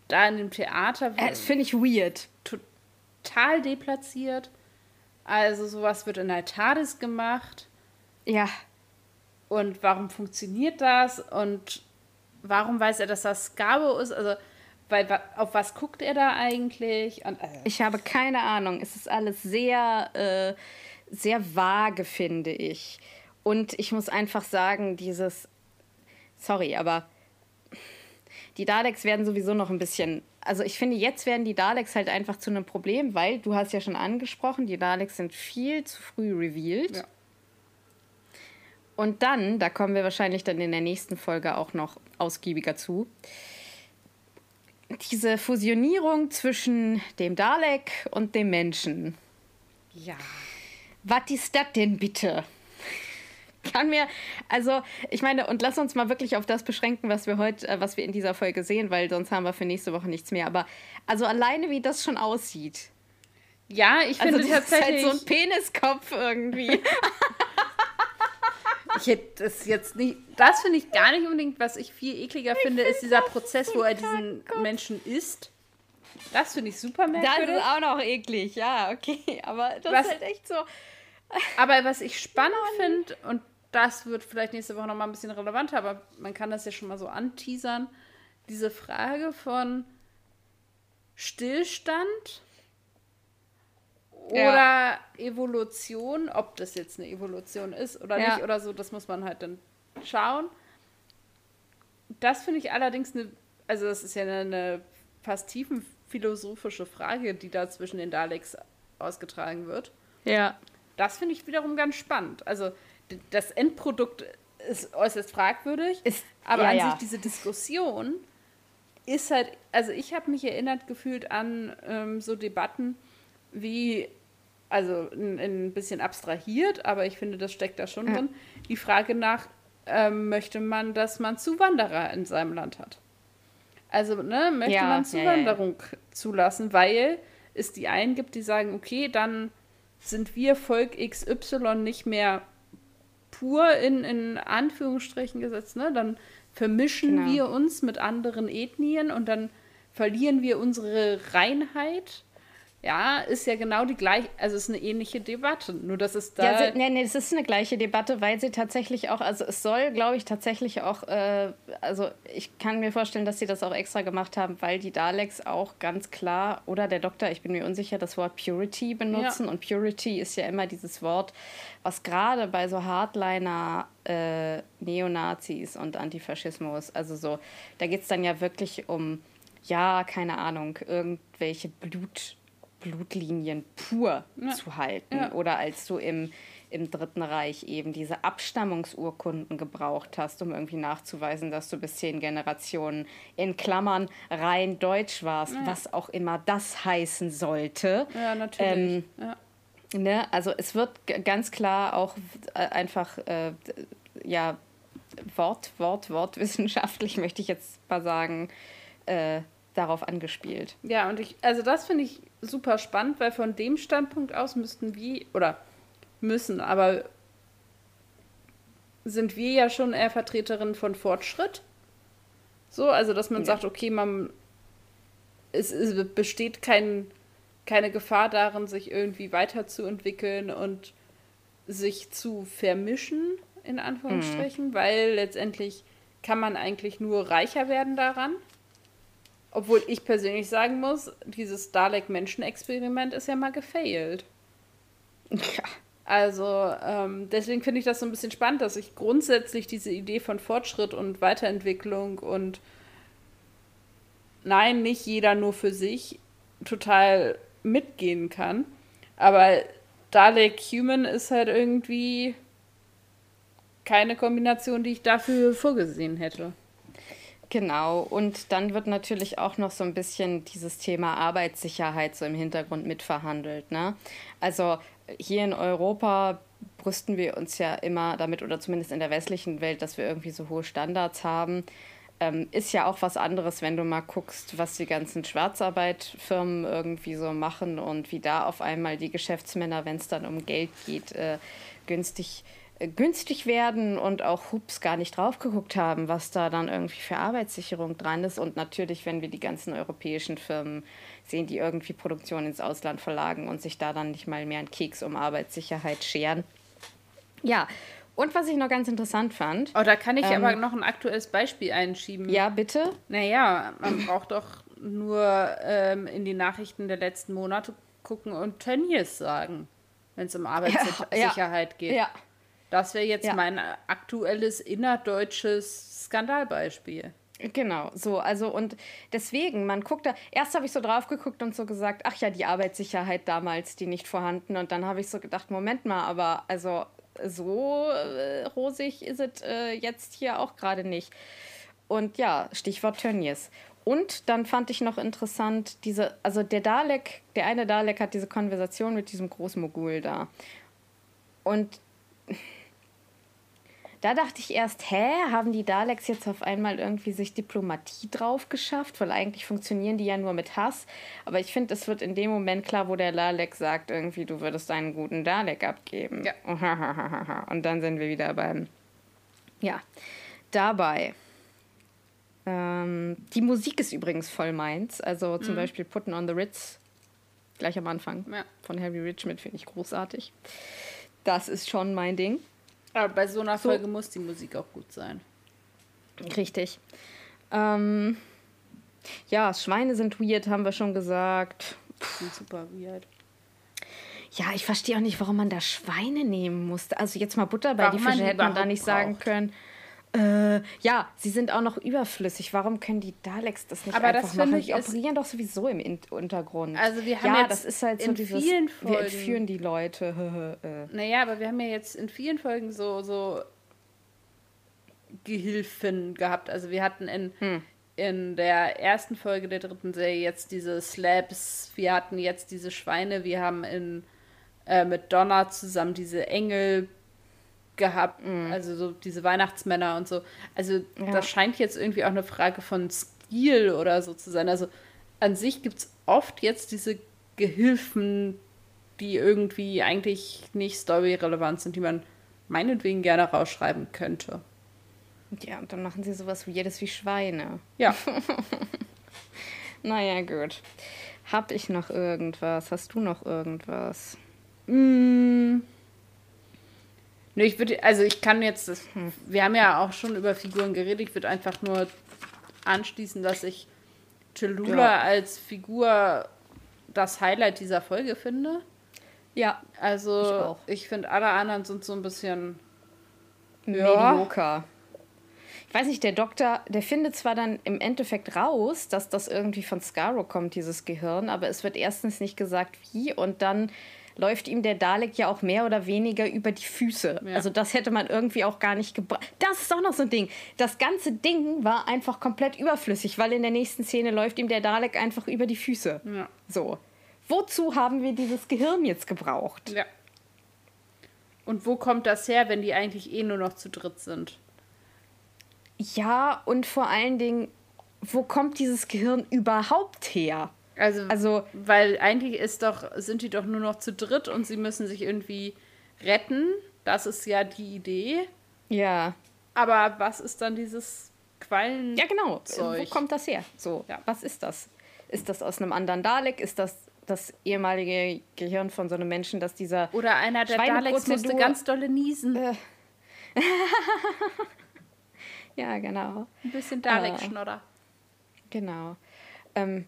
da in dem Theater. Das finde ich weird. Total deplatziert. Also sowas wird in der TARDIS gemacht. Ja. Und warum funktioniert das? Und warum weiß er, dass das Skabo ist? Also, weil, auf was guckt er da eigentlich? Und, äh. Ich habe keine Ahnung. Es ist alles sehr äh, sehr vage, finde ich. Und ich muss einfach sagen, dieses, sorry, aber die Daleks werden sowieso noch ein bisschen, also ich finde, jetzt werden die Daleks halt einfach zu einem Problem, weil du hast ja schon angesprochen, die Daleks sind viel zu früh revealed. Ja. Und dann, da kommen wir wahrscheinlich dann in der nächsten Folge auch noch ausgiebiger zu, diese Fusionierung zwischen dem Dalek und dem Menschen. Ja. Was ist das denn bitte? Kann mir, also ich meine, und lass uns mal wirklich auf das beschränken, was wir heute, äh, was wir in dieser Folge sehen, weil sonst haben wir für nächste Woche nichts mehr. Aber also alleine, wie das schon aussieht. Ja, ich finde also, das tatsächlich. Ist halt so ein Peniskopf irgendwie. ich hätte das jetzt nicht. Das finde ich gar nicht unbedingt, was ich viel ekliger ich finde, ist dieser Prozess, wo er diesen Menschen isst. Das finde ich super merkwürdig. Das ist auch noch eklig, ja, okay. Aber das was, ist halt echt so. Aber was ich spannend finde, und das wird vielleicht nächste Woche nochmal ein bisschen relevanter, aber man kann das ja schon mal so anteasern, diese Frage von Stillstand oder ja. Evolution, ob das jetzt eine Evolution ist oder ja. nicht oder so, das muss man halt dann schauen. Das finde ich allerdings eine, also das ist ja eine, eine fast tiefenphilosophische Frage, die da zwischen den Daleks ausgetragen wird. Ja. Das finde ich wiederum ganz spannend. Also das Endprodukt ist äußerst fragwürdig, ist, aber ja, an ja. sich diese Diskussion ist halt, also ich habe mich erinnert gefühlt an ähm, so Debatten wie, also ein, ein, bisschen abstrahiert, aber ich finde, das steckt da schon ja. drin, die Frage nach, ähm, möchte man, dass man Zuwanderer in seinem Land hat? Also ne, möchte man Zuwanderung zulassen, weil es die einen gibt, die sagen, okay, dann sind wir Volk XY nicht mehr pur in, in Anführungsstrichen gesetzt, ne? Dann vermischen genau. wir uns mit anderen Ethnien und dann verlieren wir unsere Reinheit ja, ist ja genau die gleiche, also es ist eine ähnliche Debatte, nur dass es da. Ja, sie, nee, nee, es ist eine gleiche Debatte, weil sie tatsächlich auch, also es soll, glaube ich, tatsächlich auch, äh, also ich kann mir vorstellen, dass sie das auch extra gemacht haben, weil die Daleks auch ganz klar, oder der Doktor, ich bin mir unsicher, das Wort Purity benutzen. Ja. Und Purity ist ja immer dieses Wort, was gerade bei so Hardliner äh, Neonazis und Antifaschismus, also so, da geht es dann ja wirklich um, ja, keine Ahnung, irgendwelche Blut. Blutlinien pur ja. zu halten. Ja. Oder als du im, im Dritten Reich eben diese Abstammungsurkunden gebraucht hast, um irgendwie nachzuweisen, dass du bis zehn Generationen in Klammern rein deutsch warst, ja. was auch immer das heißen sollte. Ja, natürlich. Ähm, Ne? Also es wird ganz klar auch äh, einfach, äh, ja, Wort, Wort, Wortwissenschaftlich möchte ich jetzt mal sagen, äh, darauf angespielt. Ja, und ich, also das finde ich super spannend, weil von dem Standpunkt aus müssten wir, oder müssen, aber sind wir ja schon eher Vertreterin von Fortschritt. So, also dass man ja. sagt, okay, man es, es besteht kein, keine Gefahr darin, sich irgendwie weiterzuentwickeln und sich zu vermischen, in Anführungsstrichen, mhm. weil letztendlich kann man eigentlich nur reicher werden daran. Obwohl ich persönlich sagen muss, dieses Dalek-Menschen-Experiment ist ja mal gefailt. Ja. Also ähm, deswegen finde ich das so ein bisschen spannend, dass ich grundsätzlich diese Idee von Fortschritt und Weiterentwicklung und nein, nicht jeder nur für sich total mitgehen kann. Aber Dalek Human ist halt irgendwie keine Kombination, die ich dafür vorgesehen hätte. Genau, und dann wird natürlich auch noch so ein bisschen dieses Thema Arbeitssicherheit so im Hintergrund mitverhandelt. Ne? Also hier in Europa brüsten wir uns ja immer damit, oder zumindest in der westlichen Welt, dass wir irgendwie so hohe Standards haben. Ähm, ist ja auch was anderes, wenn du mal guckst, was die ganzen Schwarzarbeitfirmen irgendwie so machen und wie da auf einmal die Geschäftsmänner, wenn es dann um Geld geht, äh, günstig äh, günstig werden und auch Hups gar nicht drauf geguckt haben, was da dann irgendwie für Arbeitssicherung dran ist. Und natürlich, wenn wir die ganzen europäischen Firmen sehen, die irgendwie Produktion ins Ausland verlagen und sich da dann nicht mal mehr einen Keks um Arbeitssicherheit scheren. Ja, und was ich noch ganz interessant fand. Oh, da kann ich ähm, aber noch ein aktuelles Beispiel einschieben. Ja, bitte? Naja, man braucht doch nur ähm, in die Nachrichten der letzten Monate gucken und Tönnies sagen, wenn es um Arbeitssicherheit ja, geht. Ja. Das wäre jetzt ja. mein aktuelles innerdeutsches Skandalbeispiel. Genau, so, also und deswegen, man guckt da, erst habe ich so drauf geguckt und so gesagt, ach ja, die Arbeitssicherheit damals, die nicht vorhanden. Und dann habe ich so gedacht, Moment mal, aber also so äh, rosig ist es äh, jetzt hier auch gerade nicht. Und ja, Stichwort Tönnies. Und dann fand ich noch interessant, diese, also der Dalek, der eine Dalek hat diese Konversation mit diesem Großmogul da. Und da dachte ich erst, hä, haben die Daleks jetzt auf einmal irgendwie sich Diplomatie drauf geschafft? Weil eigentlich funktionieren die ja nur mit Hass. Aber ich finde, es wird in dem Moment klar, wo der Dalek sagt, irgendwie, du würdest einen guten Dalek abgeben. Ja. Und dann sind wir wieder beim. Ja, dabei. Ähm, die Musik ist übrigens voll meins. Also zum mhm. Beispiel Putten on the Ritz, gleich am Anfang ja. von Harry Richmond, finde ich großartig. Das ist schon mein Ding. Aber bei so einer so. Folge muss die Musik auch gut sein. Richtig. Ähm, ja, Schweine sind weird, haben wir schon gesagt. Sind super weird. Ja, ich verstehe auch nicht, warum man da Schweine nehmen musste. Also jetzt mal Butter bei warum die Fische hätte man da nicht braucht. sagen können. Äh, ja, sie sind auch noch überflüssig. Warum können die Daleks das nicht Aber einfach das machen? Die operieren doch sowieso im In Untergrund. Also wir haben ja, das ist halt so dieses, vielen Folgen, wir entführen die Leute. Äh. naja, aber wir haben ja jetzt in vielen Folgen so, so Gehilfen gehabt. Also wir hatten in, hm. in der ersten Folge der dritten Serie jetzt diese Slabs, wir hatten jetzt diese Schweine, wir haben in äh, mit Donna zusammen diese Engel gehabt, mhm. also so diese Weihnachtsmänner und so. Also ja. das scheint jetzt irgendwie auch eine Frage von Stil oder so zu sein. Also an sich gibt es oft jetzt diese Gehilfen, die irgendwie eigentlich nicht storyrelevant sind, die man meinetwegen gerne rausschreiben könnte. Ja, und dann machen sie sowas wie jedes wie Schweine. Ja. naja, gut. Hab ich noch irgendwas? Hast du noch irgendwas? Mm. Nö, ich würde, also ich kann jetzt, das, wir haben ja auch schon über Figuren geredet, ich würde einfach nur anschließen, dass ich Cholula ja. als Figur das Highlight dieser Folge finde. Ja. Also ich, ich finde, alle anderen sind so ein bisschen medioker. Ja. Ich weiß nicht, der Doktor, der findet zwar dann im Endeffekt raus, dass das irgendwie von Scarrow kommt, dieses Gehirn, aber es wird erstens nicht gesagt, wie, und dann läuft ihm der Dalek ja auch mehr oder weniger über die Füße. Ja. Also das hätte man irgendwie auch gar nicht gebraucht. Das ist auch noch so ein Ding. Das ganze Ding war einfach komplett überflüssig, weil in der nächsten Szene läuft ihm der Dalek einfach über die Füße. Ja. So. wozu haben wir dieses Gehirn jetzt gebraucht? Ja. Und wo kommt das her, wenn die eigentlich eh nur noch zu dritt sind? Ja, und vor allen Dingen, wo kommt dieses Gehirn überhaupt her? Also, also, weil eigentlich ist doch, sind die doch nur noch zu dritt und sie müssen sich irgendwie retten. Das ist ja die Idee. Ja. Aber was ist dann dieses Quallen? Ja, genau. Zeug? Wo kommt das her? So, ja. was ist das? Ist das aus einem anderen Dalek? Ist das das ehemalige Gehirn von so einem Menschen, dass dieser. Oder einer der Daleks musste ganz dolle niesen. Äh. ja, genau. Ein bisschen Dalek-Schnodder. Äh, genau. Ähm,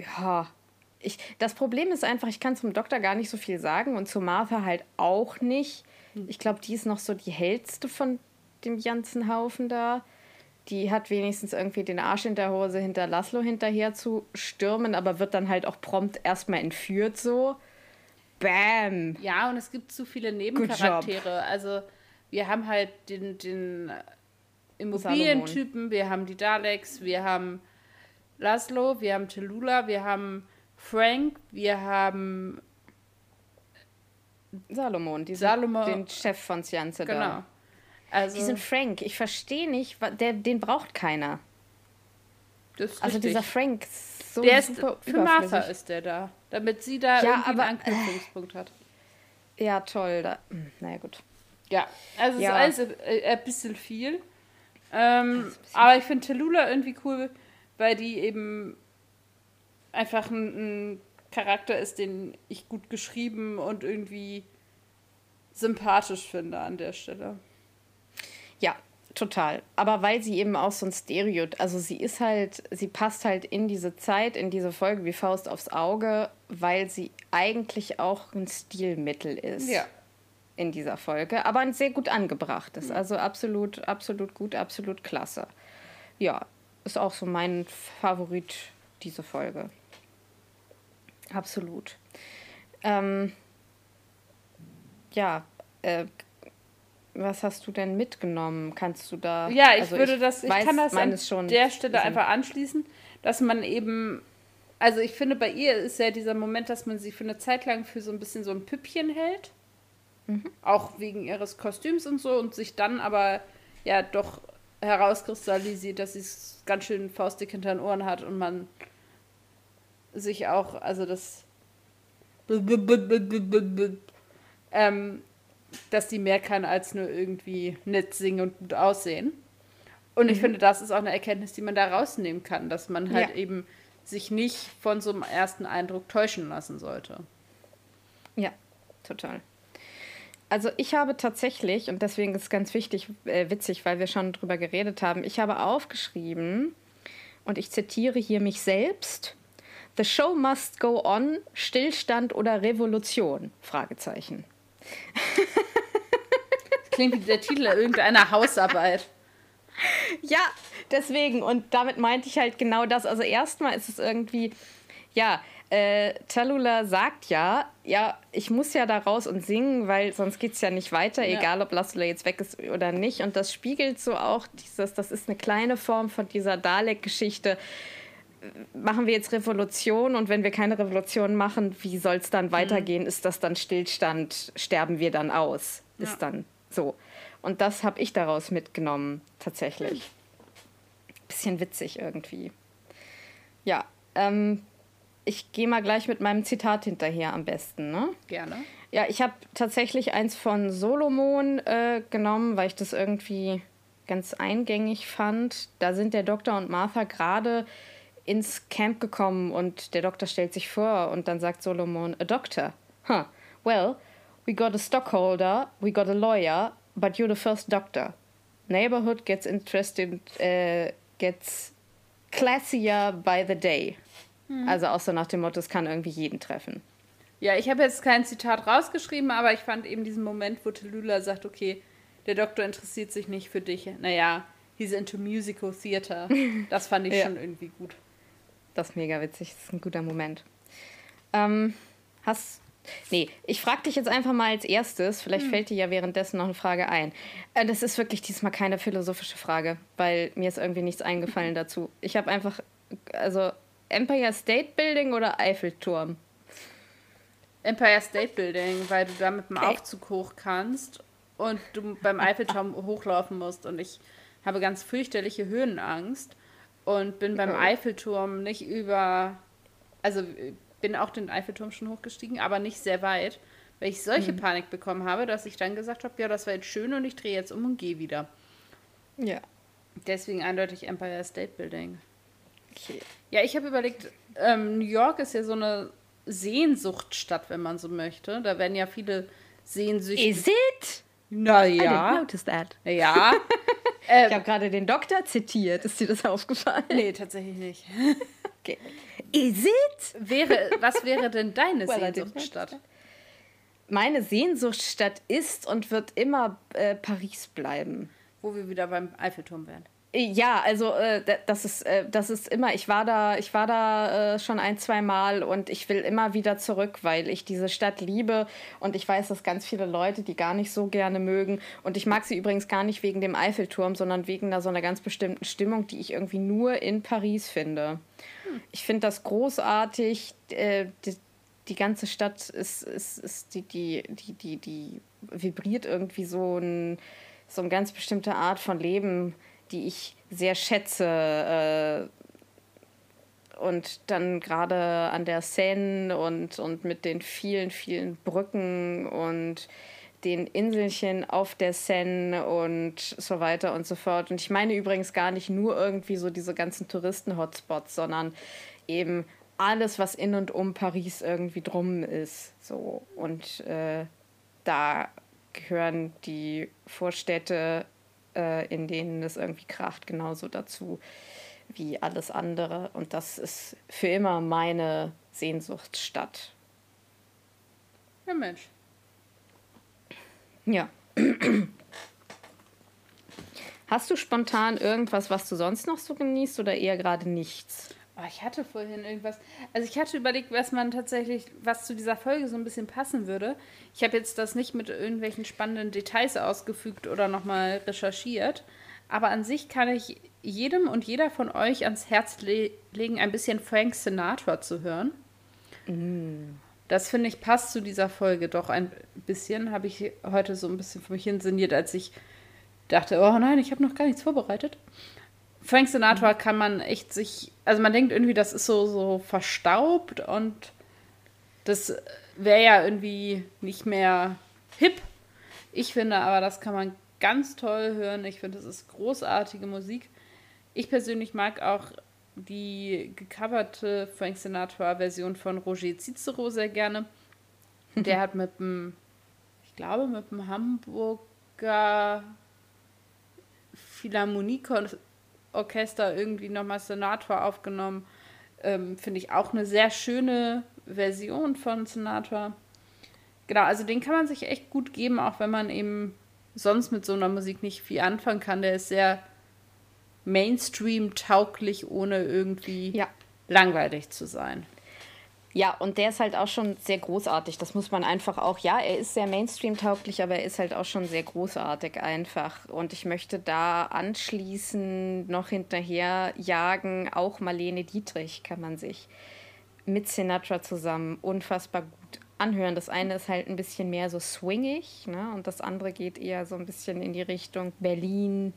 ja, ich, das Problem ist einfach, ich kann zum Doktor gar nicht so viel sagen und zu Martha halt auch nicht. Ich glaube, die ist noch so die hellste von dem ganzen Haufen da. Die hat wenigstens irgendwie den Arsch in der Hose, hinter Laszlo hinterher zu stürmen, aber wird dann halt auch prompt erstmal entführt so. Bam! Ja, und es gibt zu viele Nebencharaktere. Also, wir haben halt den, den Immobilientypen, wir haben die Daleks, wir haben Laszlo, wir haben Tallulah, wir haben Frank, wir haben Salomon, diesen, Salomon, den Chef von Sianze genau. Also, diesen Frank, ich verstehe nicht, der, den braucht keiner. also dieser Frank, so der ist, Für Martha ist der da, damit sie da ja, irgendwie aber, einen Anknüpfungspunkt äh, hat. Ja, toll. Da, hm, naja, gut. Ja, also es ja. ist alles ein, ein bisschen viel. Ähm, aber ich finde Tallulah irgendwie cool, weil die eben einfach ein, ein Charakter ist, den ich gut geschrieben und irgendwie sympathisch finde an der Stelle. Ja, total. Aber weil sie eben auch so ein Stereotyp, also sie ist halt, sie passt halt in diese Zeit, in diese Folge wie Faust aufs Auge, weil sie eigentlich auch ein Stilmittel ist. Ja. In dieser Folge, aber ein sehr gut angebracht ist. Also absolut, absolut gut, absolut klasse. Ja, ist auch so mein Favorit, diese Folge. Absolut. Ähm, ja, äh, was hast du denn mitgenommen? Kannst du da. Ja, ich also würde ich das, ich weiß, kann das an schon der Stelle einfach anschließen, dass man eben. Also ich finde, bei ihr ist ja dieser Moment, dass man sie für eine Zeit lang für so ein bisschen so ein Püppchen hält. Mhm. Auch wegen ihres Kostüms und so und sich dann aber ja doch herauskristallisiert, dass sie es ganz schön faustig hinter den Ohren hat und man sich auch, also das ähm, dass die mehr kann als nur irgendwie nett singen und gut aussehen. Und ich mhm. finde, das ist auch eine Erkenntnis, die man da rausnehmen kann, dass man halt ja. eben sich nicht von so einem ersten Eindruck täuschen lassen sollte. Ja, total. Also ich habe tatsächlich, und deswegen ist es ganz wichtig, äh, witzig, weil wir schon drüber geredet haben, ich habe aufgeschrieben, und ich zitiere hier mich selbst, The show must go on, Stillstand oder Revolution? Fragezeichen. Klingt wie der Titel irgendeiner Hausarbeit. Ja, deswegen. Und damit meinte ich halt genau das. Also erstmal ist es irgendwie, ja, äh, Talula sagt ja, ja, ich muss ja da raus und singen, weil sonst geht es ja nicht weiter, ja. egal ob Laszlo jetzt weg ist oder nicht. Und das spiegelt so auch dieses, das ist eine kleine Form von dieser Dalek-Geschichte machen wir jetzt Revolution und wenn wir keine Revolution machen, wie soll es dann mhm. weitergehen? Mhm. Ist das dann Stillstand? Sterben wir dann aus? Ja. Ist dann so. Und das habe ich daraus mitgenommen, tatsächlich. Mhm. Bisschen witzig irgendwie. Ja, ähm, ich gehe mal gleich mit meinem Zitat hinterher am besten, ne? Gerne. Ja, ich habe tatsächlich eins von Solomon äh, genommen, weil ich das irgendwie ganz eingängig fand. Da sind der Doktor und Martha gerade ins Camp gekommen und der Doktor stellt sich vor und dann sagt Solomon, a doctor. Huh. Well, we got a stockholder, we got a lawyer, but you're the first doctor. Neighborhood gets interested, uh, gets classier by the day. Hm. Also auch so nach dem Motto, es kann irgendwie jeden treffen. Ja, ich habe jetzt kein Zitat rausgeschrieben, aber ich fand eben diesen Moment, wo Tallulah sagt, okay, der Doktor interessiert sich nicht für dich. Naja, he's into musical theater. Das fand ich ja. schon irgendwie gut. Das ist mega witzig. Das ist ein guter Moment. Ähm, hast. Nee, ich frage dich jetzt einfach mal als erstes. Vielleicht hm. fällt dir ja währenddessen noch eine Frage ein. Äh, das ist wirklich diesmal keine philosophische Frage, weil mir ist irgendwie nichts eingefallen dazu. Ich habe einfach. Also, Empire State Building oder Eiffelturm? Empire State Building, weil du da mit dem Aufzug hoch kannst und du beim Eiffelturm hochlaufen musst. Und ich habe ganz fürchterliche Höhenangst und bin beim Eiffelturm nicht über, also bin auch den Eiffelturm schon hochgestiegen, aber nicht sehr weit, weil ich solche mhm. Panik bekommen habe, dass ich dann gesagt habe, ja, das war jetzt schön und ich drehe jetzt um und gehe wieder. Ja. Deswegen eindeutig Empire State Building. Okay. Ja, ich habe überlegt, ähm, New York ist ja so eine Sehnsuchtstadt, wenn man so möchte. Da werden ja viele Sehnsüchte. Is it? Naja. I didn't notice that. Ja. ähm, ich habe gerade den Doktor zitiert. Ist dir das aufgefallen? Nee, tatsächlich nicht. okay. Is it? Wäre, was wäre denn deine well, Sehnsuchtsstadt? Meine Sehnsuchtsstadt ist und wird immer äh, Paris bleiben. Wo wir wieder beim Eiffelturm wären. Ja, also äh, das ist äh, das ist immer. Ich war da, ich war da äh, schon ein, zwei Mal und ich will immer wieder zurück, weil ich diese Stadt liebe und ich weiß, dass ganz viele Leute die gar nicht so gerne mögen und ich mag sie übrigens gar nicht wegen dem Eiffelturm, sondern wegen einer, so einer ganz bestimmten Stimmung, die ich irgendwie nur in Paris finde. Hm. Ich finde das großartig. Äh, die, die ganze Stadt ist, ist, ist die, die, die, die, die vibriert irgendwie so ein so eine ganz bestimmte Art von Leben die ich sehr schätze. Äh, und dann gerade an der Seine und, und mit den vielen, vielen Brücken und den Inselchen auf der Seine und so weiter und so fort. Und ich meine übrigens gar nicht nur irgendwie so diese ganzen Touristen-Hotspots, sondern eben alles, was in und um Paris irgendwie drum ist. So. Und äh, da gehören die Vorstädte äh, in denen es irgendwie kracht, genauso dazu wie alles andere. Und das ist für immer meine Sehnsuchtsstadt. Ja, Mensch. Ja. Hast du spontan irgendwas, was du sonst noch so genießt oder eher gerade nichts? Oh, ich hatte vorhin irgendwas. Also ich hatte überlegt, was man tatsächlich, was zu dieser Folge so ein bisschen passen würde. Ich habe jetzt das nicht mit irgendwelchen spannenden Details ausgefügt oder nochmal recherchiert. Aber an sich kann ich jedem und jeder von euch ans Herz le legen, ein bisschen Frank Sinatra zu hören. Mm. Das finde ich passt zu dieser Folge doch ein bisschen. Habe ich heute so ein bisschen für mich hinsinniert, als ich dachte, oh nein, ich habe noch gar nichts vorbereitet. Frank Sinatra kann man echt sich, also man denkt irgendwie, das ist so, so verstaubt und das wäre ja irgendwie nicht mehr hip. Ich finde aber, das kann man ganz toll hören. Ich finde, das ist großartige Musik. Ich persönlich mag auch die gecoverte Frank Sinatra-Version von Roger Cicero sehr gerne. Der hat mit dem, ich glaube, mit dem Hamburger Philharmoniker Orchester irgendwie nochmal Sinatra aufgenommen. Ähm, Finde ich auch eine sehr schöne Version von Sinatra. Genau, also den kann man sich echt gut geben, auch wenn man eben sonst mit so einer Musik nicht viel anfangen kann. Der ist sehr Mainstream-tauglich, ohne irgendwie ja. langweilig zu sein. Ja, und der ist halt auch schon sehr großartig. Das muss man einfach auch, ja, er ist sehr Mainstream-tauglich, aber er ist halt auch schon sehr großartig einfach. Und ich möchte da anschließend noch hinterher jagen, auch Marlene Dietrich kann man sich mit Sinatra zusammen unfassbar gut anhören. Das eine ist halt ein bisschen mehr so swingig, ne? Und das andere geht eher so ein bisschen in die Richtung Berlin,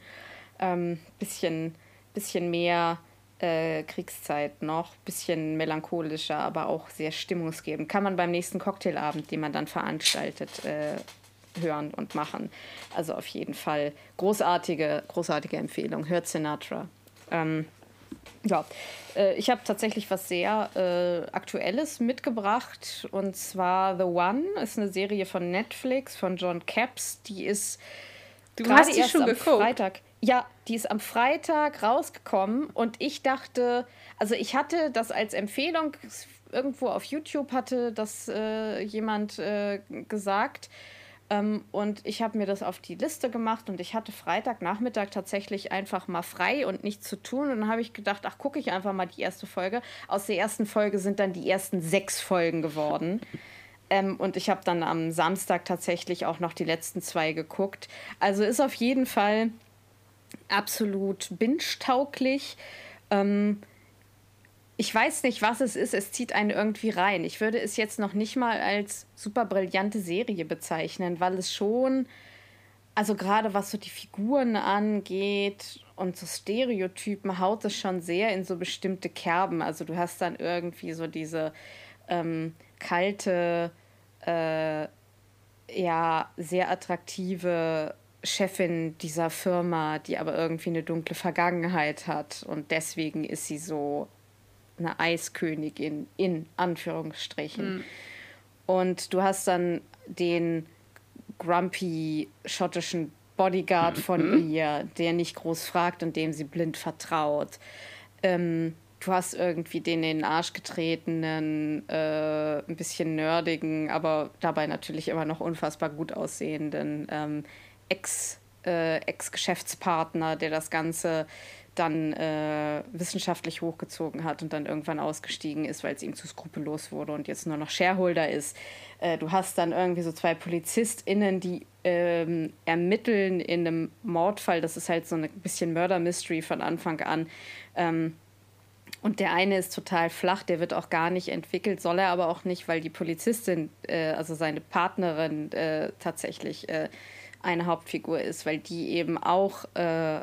ähm, bisschen, bisschen mehr äh, Kriegszeit noch. Bisschen melancholischer, aber auch sehr stimmungsgebend. Kann man beim nächsten Cocktailabend, den man dann veranstaltet, äh, hören und machen. Also auf jeden Fall großartige, großartige Empfehlung. Hört Sinatra. Ähm, ja, äh, ich habe tatsächlich was sehr äh, Aktuelles mitgebracht und zwar The One ist eine Serie von Netflix von John Capps. Die ist du hast die schon geguckt. Freitag. Ja, die ist am Freitag rausgekommen und ich dachte, also ich hatte das als Empfehlung irgendwo auf YouTube hatte das äh, jemand äh, gesagt ähm, und ich habe mir das auf die Liste gemacht und ich hatte Freitagnachmittag tatsächlich einfach mal frei und nichts zu tun und dann habe ich gedacht, ach gucke ich einfach mal die erste Folge. Aus der ersten Folge sind dann die ersten sechs Folgen geworden. Ähm, und ich habe dann am Samstag tatsächlich auch noch die letzten zwei geguckt. Also ist auf jeden Fall absolut binge-tauglich. Ähm, ich weiß nicht, was es ist, es zieht einen irgendwie rein. Ich würde es jetzt noch nicht mal als super brillante Serie bezeichnen, weil es schon, also gerade was so die Figuren angeht und so Stereotypen, haut es schon sehr in so bestimmte Kerben. Also du hast dann irgendwie so diese ähm, kalte, äh, ja, sehr attraktive Chefin dieser Firma, die aber irgendwie eine dunkle Vergangenheit hat und deswegen ist sie so eine Eiskönigin in Anführungsstrichen. Mhm. Und du hast dann den grumpy schottischen Bodyguard von mhm. ihr, der nicht groß fragt und dem sie blind vertraut. Ähm, du hast irgendwie den in den Arsch getretenen, äh, ein bisschen nerdigen, aber dabei natürlich immer noch unfassbar gut aussehenden ähm, Ex- äh, Ex-Geschäftspartner, der das Ganze dann äh, wissenschaftlich hochgezogen hat und dann irgendwann ausgestiegen ist, weil es ihm zu skrupellos wurde und jetzt nur noch Shareholder ist. Äh, du hast dann irgendwie so zwei PolizistInnen, die ähm, ermitteln in einem Mordfall. Das ist halt so ein bisschen Murder-Mystery von Anfang an. Ähm, und der eine ist total flach, der wird auch gar nicht entwickelt, soll er aber auch nicht, weil die Polizistin, äh, also seine Partnerin, äh, tatsächlich äh, eine Hauptfigur ist, weil die eben auch äh,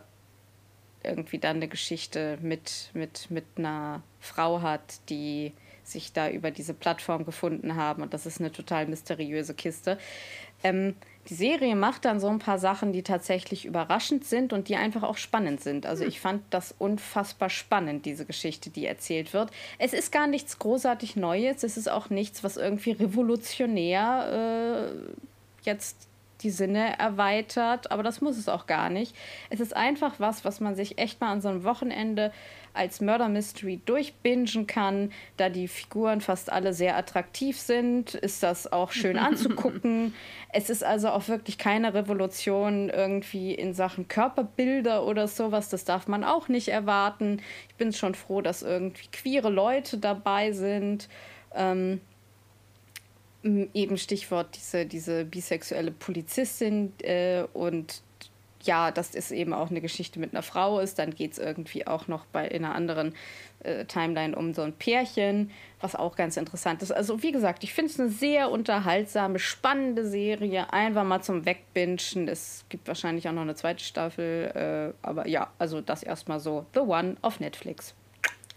irgendwie dann eine Geschichte mit, mit, mit einer Frau hat, die sich da über diese Plattform gefunden haben. Und das ist eine total mysteriöse Kiste. Ähm, die Serie macht dann so ein paar Sachen, die tatsächlich überraschend sind und die einfach auch spannend sind. Also ich fand das unfassbar spannend, diese Geschichte, die erzählt wird. Es ist gar nichts großartig Neues, es ist auch nichts, was irgendwie revolutionär äh, jetzt die Sinne erweitert, aber das muss es auch gar nicht. Es ist einfach was, was man sich echt mal an so einem Wochenende als Murder Mystery durchbingen kann. Da die Figuren fast alle sehr attraktiv sind, ist das auch schön anzugucken. es ist also auch wirklich keine Revolution irgendwie in Sachen Körperbilder oder sowas. Das darf man auch nicht erwarten. Ich bin schon froh, dass irgendwie queere Leute dabei sind. Ähm, eben Stichwort diese, diese bisexuelle Polizistin äh, und ja, dass es eben auch eine Geschichte mit einer Frau ist. Dann geht es irgendwie auch noch bei in einer anderen äh, Timeline um so ein Pärchen, was auch ganz interessant ist. Also wie gesagt, ich finde es eine sehr unterhaltsame, spannende Serie. Einfach mal zum Wegbingen. Es gibt wahrscheinlich auch noch eine zweite Staffel. Äh, aber ja, also das erstmal so The One auf Netflix.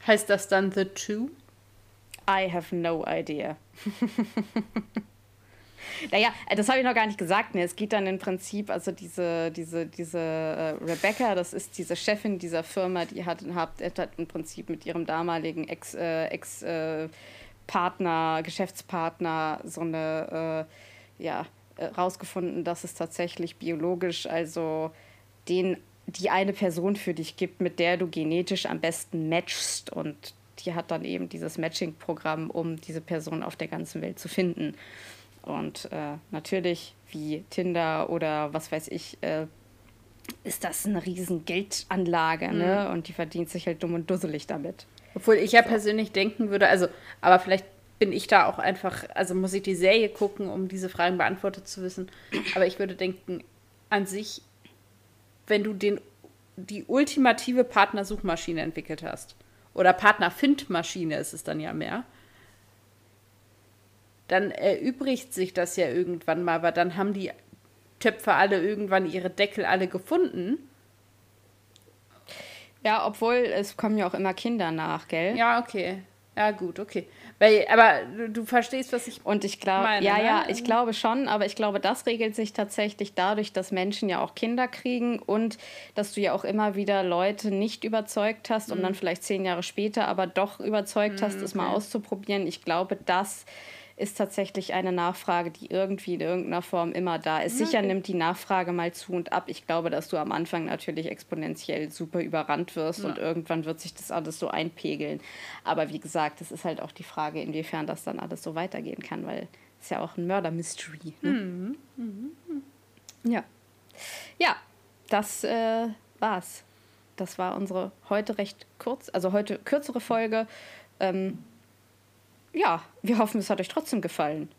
Heißt das dann The Two? I have no idea. naja, das habe ich noch gar nicht gesagt. Ne? Es geht dann im Prinzip, also diese, diese, diese äh, Rebecca, das ist diese Chefin dieser Firma, die hat, hat, hat im Prinzip mit ihrem damaligen Ex, äh, Ex äh, Partner, Geschäftspartner so eine, äh, ja, äh, rausgefunden, dass es tatsächlich biologisch, also den die eine Person für dich gibt, mit der du genetisch am besten matchst und die hat dann eben dieses Matching-Programm, um diese Person auf der ganzen Welt zu finden. Und äh, natürlich, wie Tinder oder was weiß ich, äh, ist das eine riesen Geldanlage, ne? mhm. ne? Und die verdient sich halt dumm und dusselig damit. Obwohl ich ja so. persönlich denken würde, also, aber vielleicht bin ich da auch einfach, also muss ich die Serie gucken, um diese Fragen beantwortet zu wissen. Aber ich würde denken, an sich, wenn du den, die ultimative Partnersuchmaschine entwickelt hast, oder Partnerfindmaschine ist es dann ja mehr, dann erübrigt sich das ja irgendwann mal, weil dann haben die Töpfe alle irgendwann ihre Deckel alle gefunden. Ja, obwohl es kommen ja auch immer Kinder nach, gell? Ja, okay. Ja, gut, okay. Weil, aber du, du verstehst, was ich Und ich glaube, ja, ne? ja, ich glaube schon, aber ich glaube, das regelt sich tatsächlich dadurch, dass Menschen ja auch Kinder kriegen und dass du ja auch immer wieder Leute nicht überzeugt hast mhm. und dann vielleicht zehn Jahre später aber doch überzeugt mhm, hast, es okay. mal auszuprobieren. Ich glaube, das ist tatsächlich eine Nachfrage, die irgendwie in irgendeiner Form immer da ist. Sicher okay. nimmt die Nachfrage mal zu und ab. Ich glaube, dass du am Anfang natürlich exponentiell super überrannt wirst ja. und irgendwann wird sich das alles so einpegeln. Aber wie gesagt, es ist halt auch die Frage, inwiefern das dann alles so weitergehen kann, weil es ja auch ein Mörder-Mystery. Ne? Mhm. Mhm. Ja. Ja, das äh, war's. Das war unsere heute recht kurz, also heute kürzere Folge. Ähm, ja, wir hoffen, es hat euch trotzdem gefallen.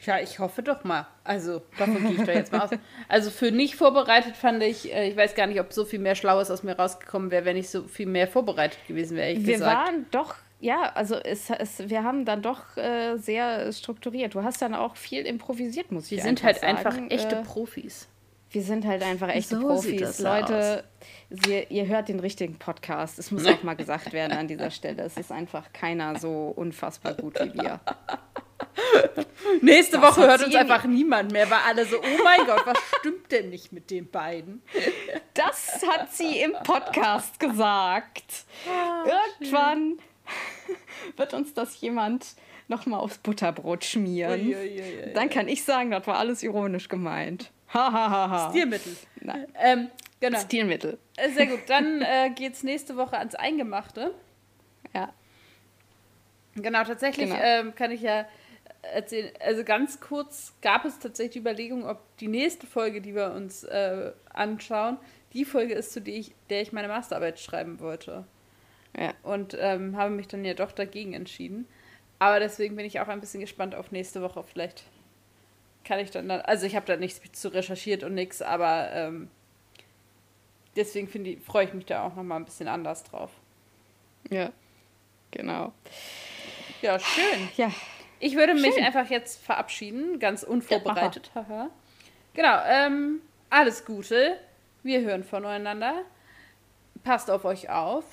Ja, ich hoffe doch mal. Also, davon gehe ich doch jetzt mal aus. Also, für nicht vorbereitet fand ich, äh, ich weiß gar nicht, ob so viel mehr Schlaues aus mir rausgekommen wäre, wenn ich so viel mehr vorbereitet gewesen wäre. Wir gesagt. waren doch ja, also es, es, wir haben dann doch äh, sehr strukturiert. Du hast dann auch viel improvisiert, muss wir ich sagen. Wir sind halt sagen. einfach echte äh, Profis. Wir sind halt einfach echte so Profis. Leute, Sie, ihr hört den richtigen Podcast. Es muss auch mal gesagt werden an dieser Stelle. Es ist einfach keiner so unfassbar gut wie wir. Nächste das Woche hört uns einfach niemand mehr, weil alle so, oh mein Gott, was stimmt denn nicht mit den beiden? Das hat sie im Podcast gesagt. Ah, Irgendwann wird uns das jemand nochmal aufs Butterbrot schmieren. Ui, ui, ui, Dann kann ich sagen, das war alles ironisch gemeint. Stilmittel. Ähm, genau. Stilmittel. Äh, sehr gut. Dann äh, geht es nächste Woche ans Eingemachte. Ja. Genau, tatsächlich genau. Ähm, kann ich ja erzählen. Also ganz kurz gab es tatsächlich die Überlegung, ob die nächste Folge, die wir uns äh, anschauen, die Folge ist, zu der ich, der ich meine Masterarbeit schreiben wollte. Ja. Und ähm, habe mich dann ja doch dagegen entschieden. Aber deswegen bin ich auch ein bisschen gespannt auf nächste Woche. Vielleicht kann ich dann, also ich habe da nichts zu recherchiert und nichts, aber ähm, deswegen freue ich mich da auch nochmal ein bisschen anders drauf. Ja, genau. Ja, schön. Ja. Ich würde mich schön. einfach jetzt verabschieden, ganz unvorbereitet. Ja, genau, ähm, alles Gute. Wir hören voneinander. Passt auf euch auf.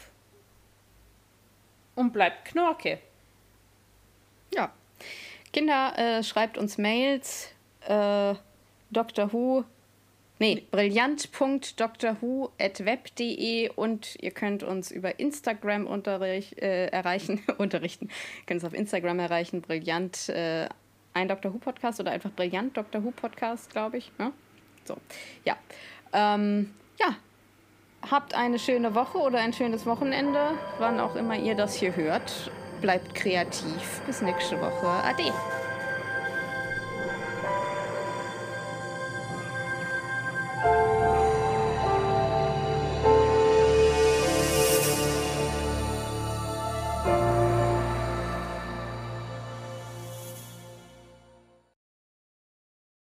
Und bleibt knorke. Ja. Kinder, äh, schreibt uns Mails äh, Dr. Who, nee, brillant.drwho.web.de und ihr könnt uns über Instagram unterrich, äh, erreichen, unterrichten, könnt uns auf Instagram erreichen, brillant, äh, ein Dr. Who Podcast oder einfach brillant Dr. Who Podcast, glaube ich. Ja? Ne? So, ja. Ähm, ja, habt eine schöne Woche oder ein schönes Wochenende, wann auch immer ihr das hier hört. Bleibt kreativ. Bis nächste Woche. Ade.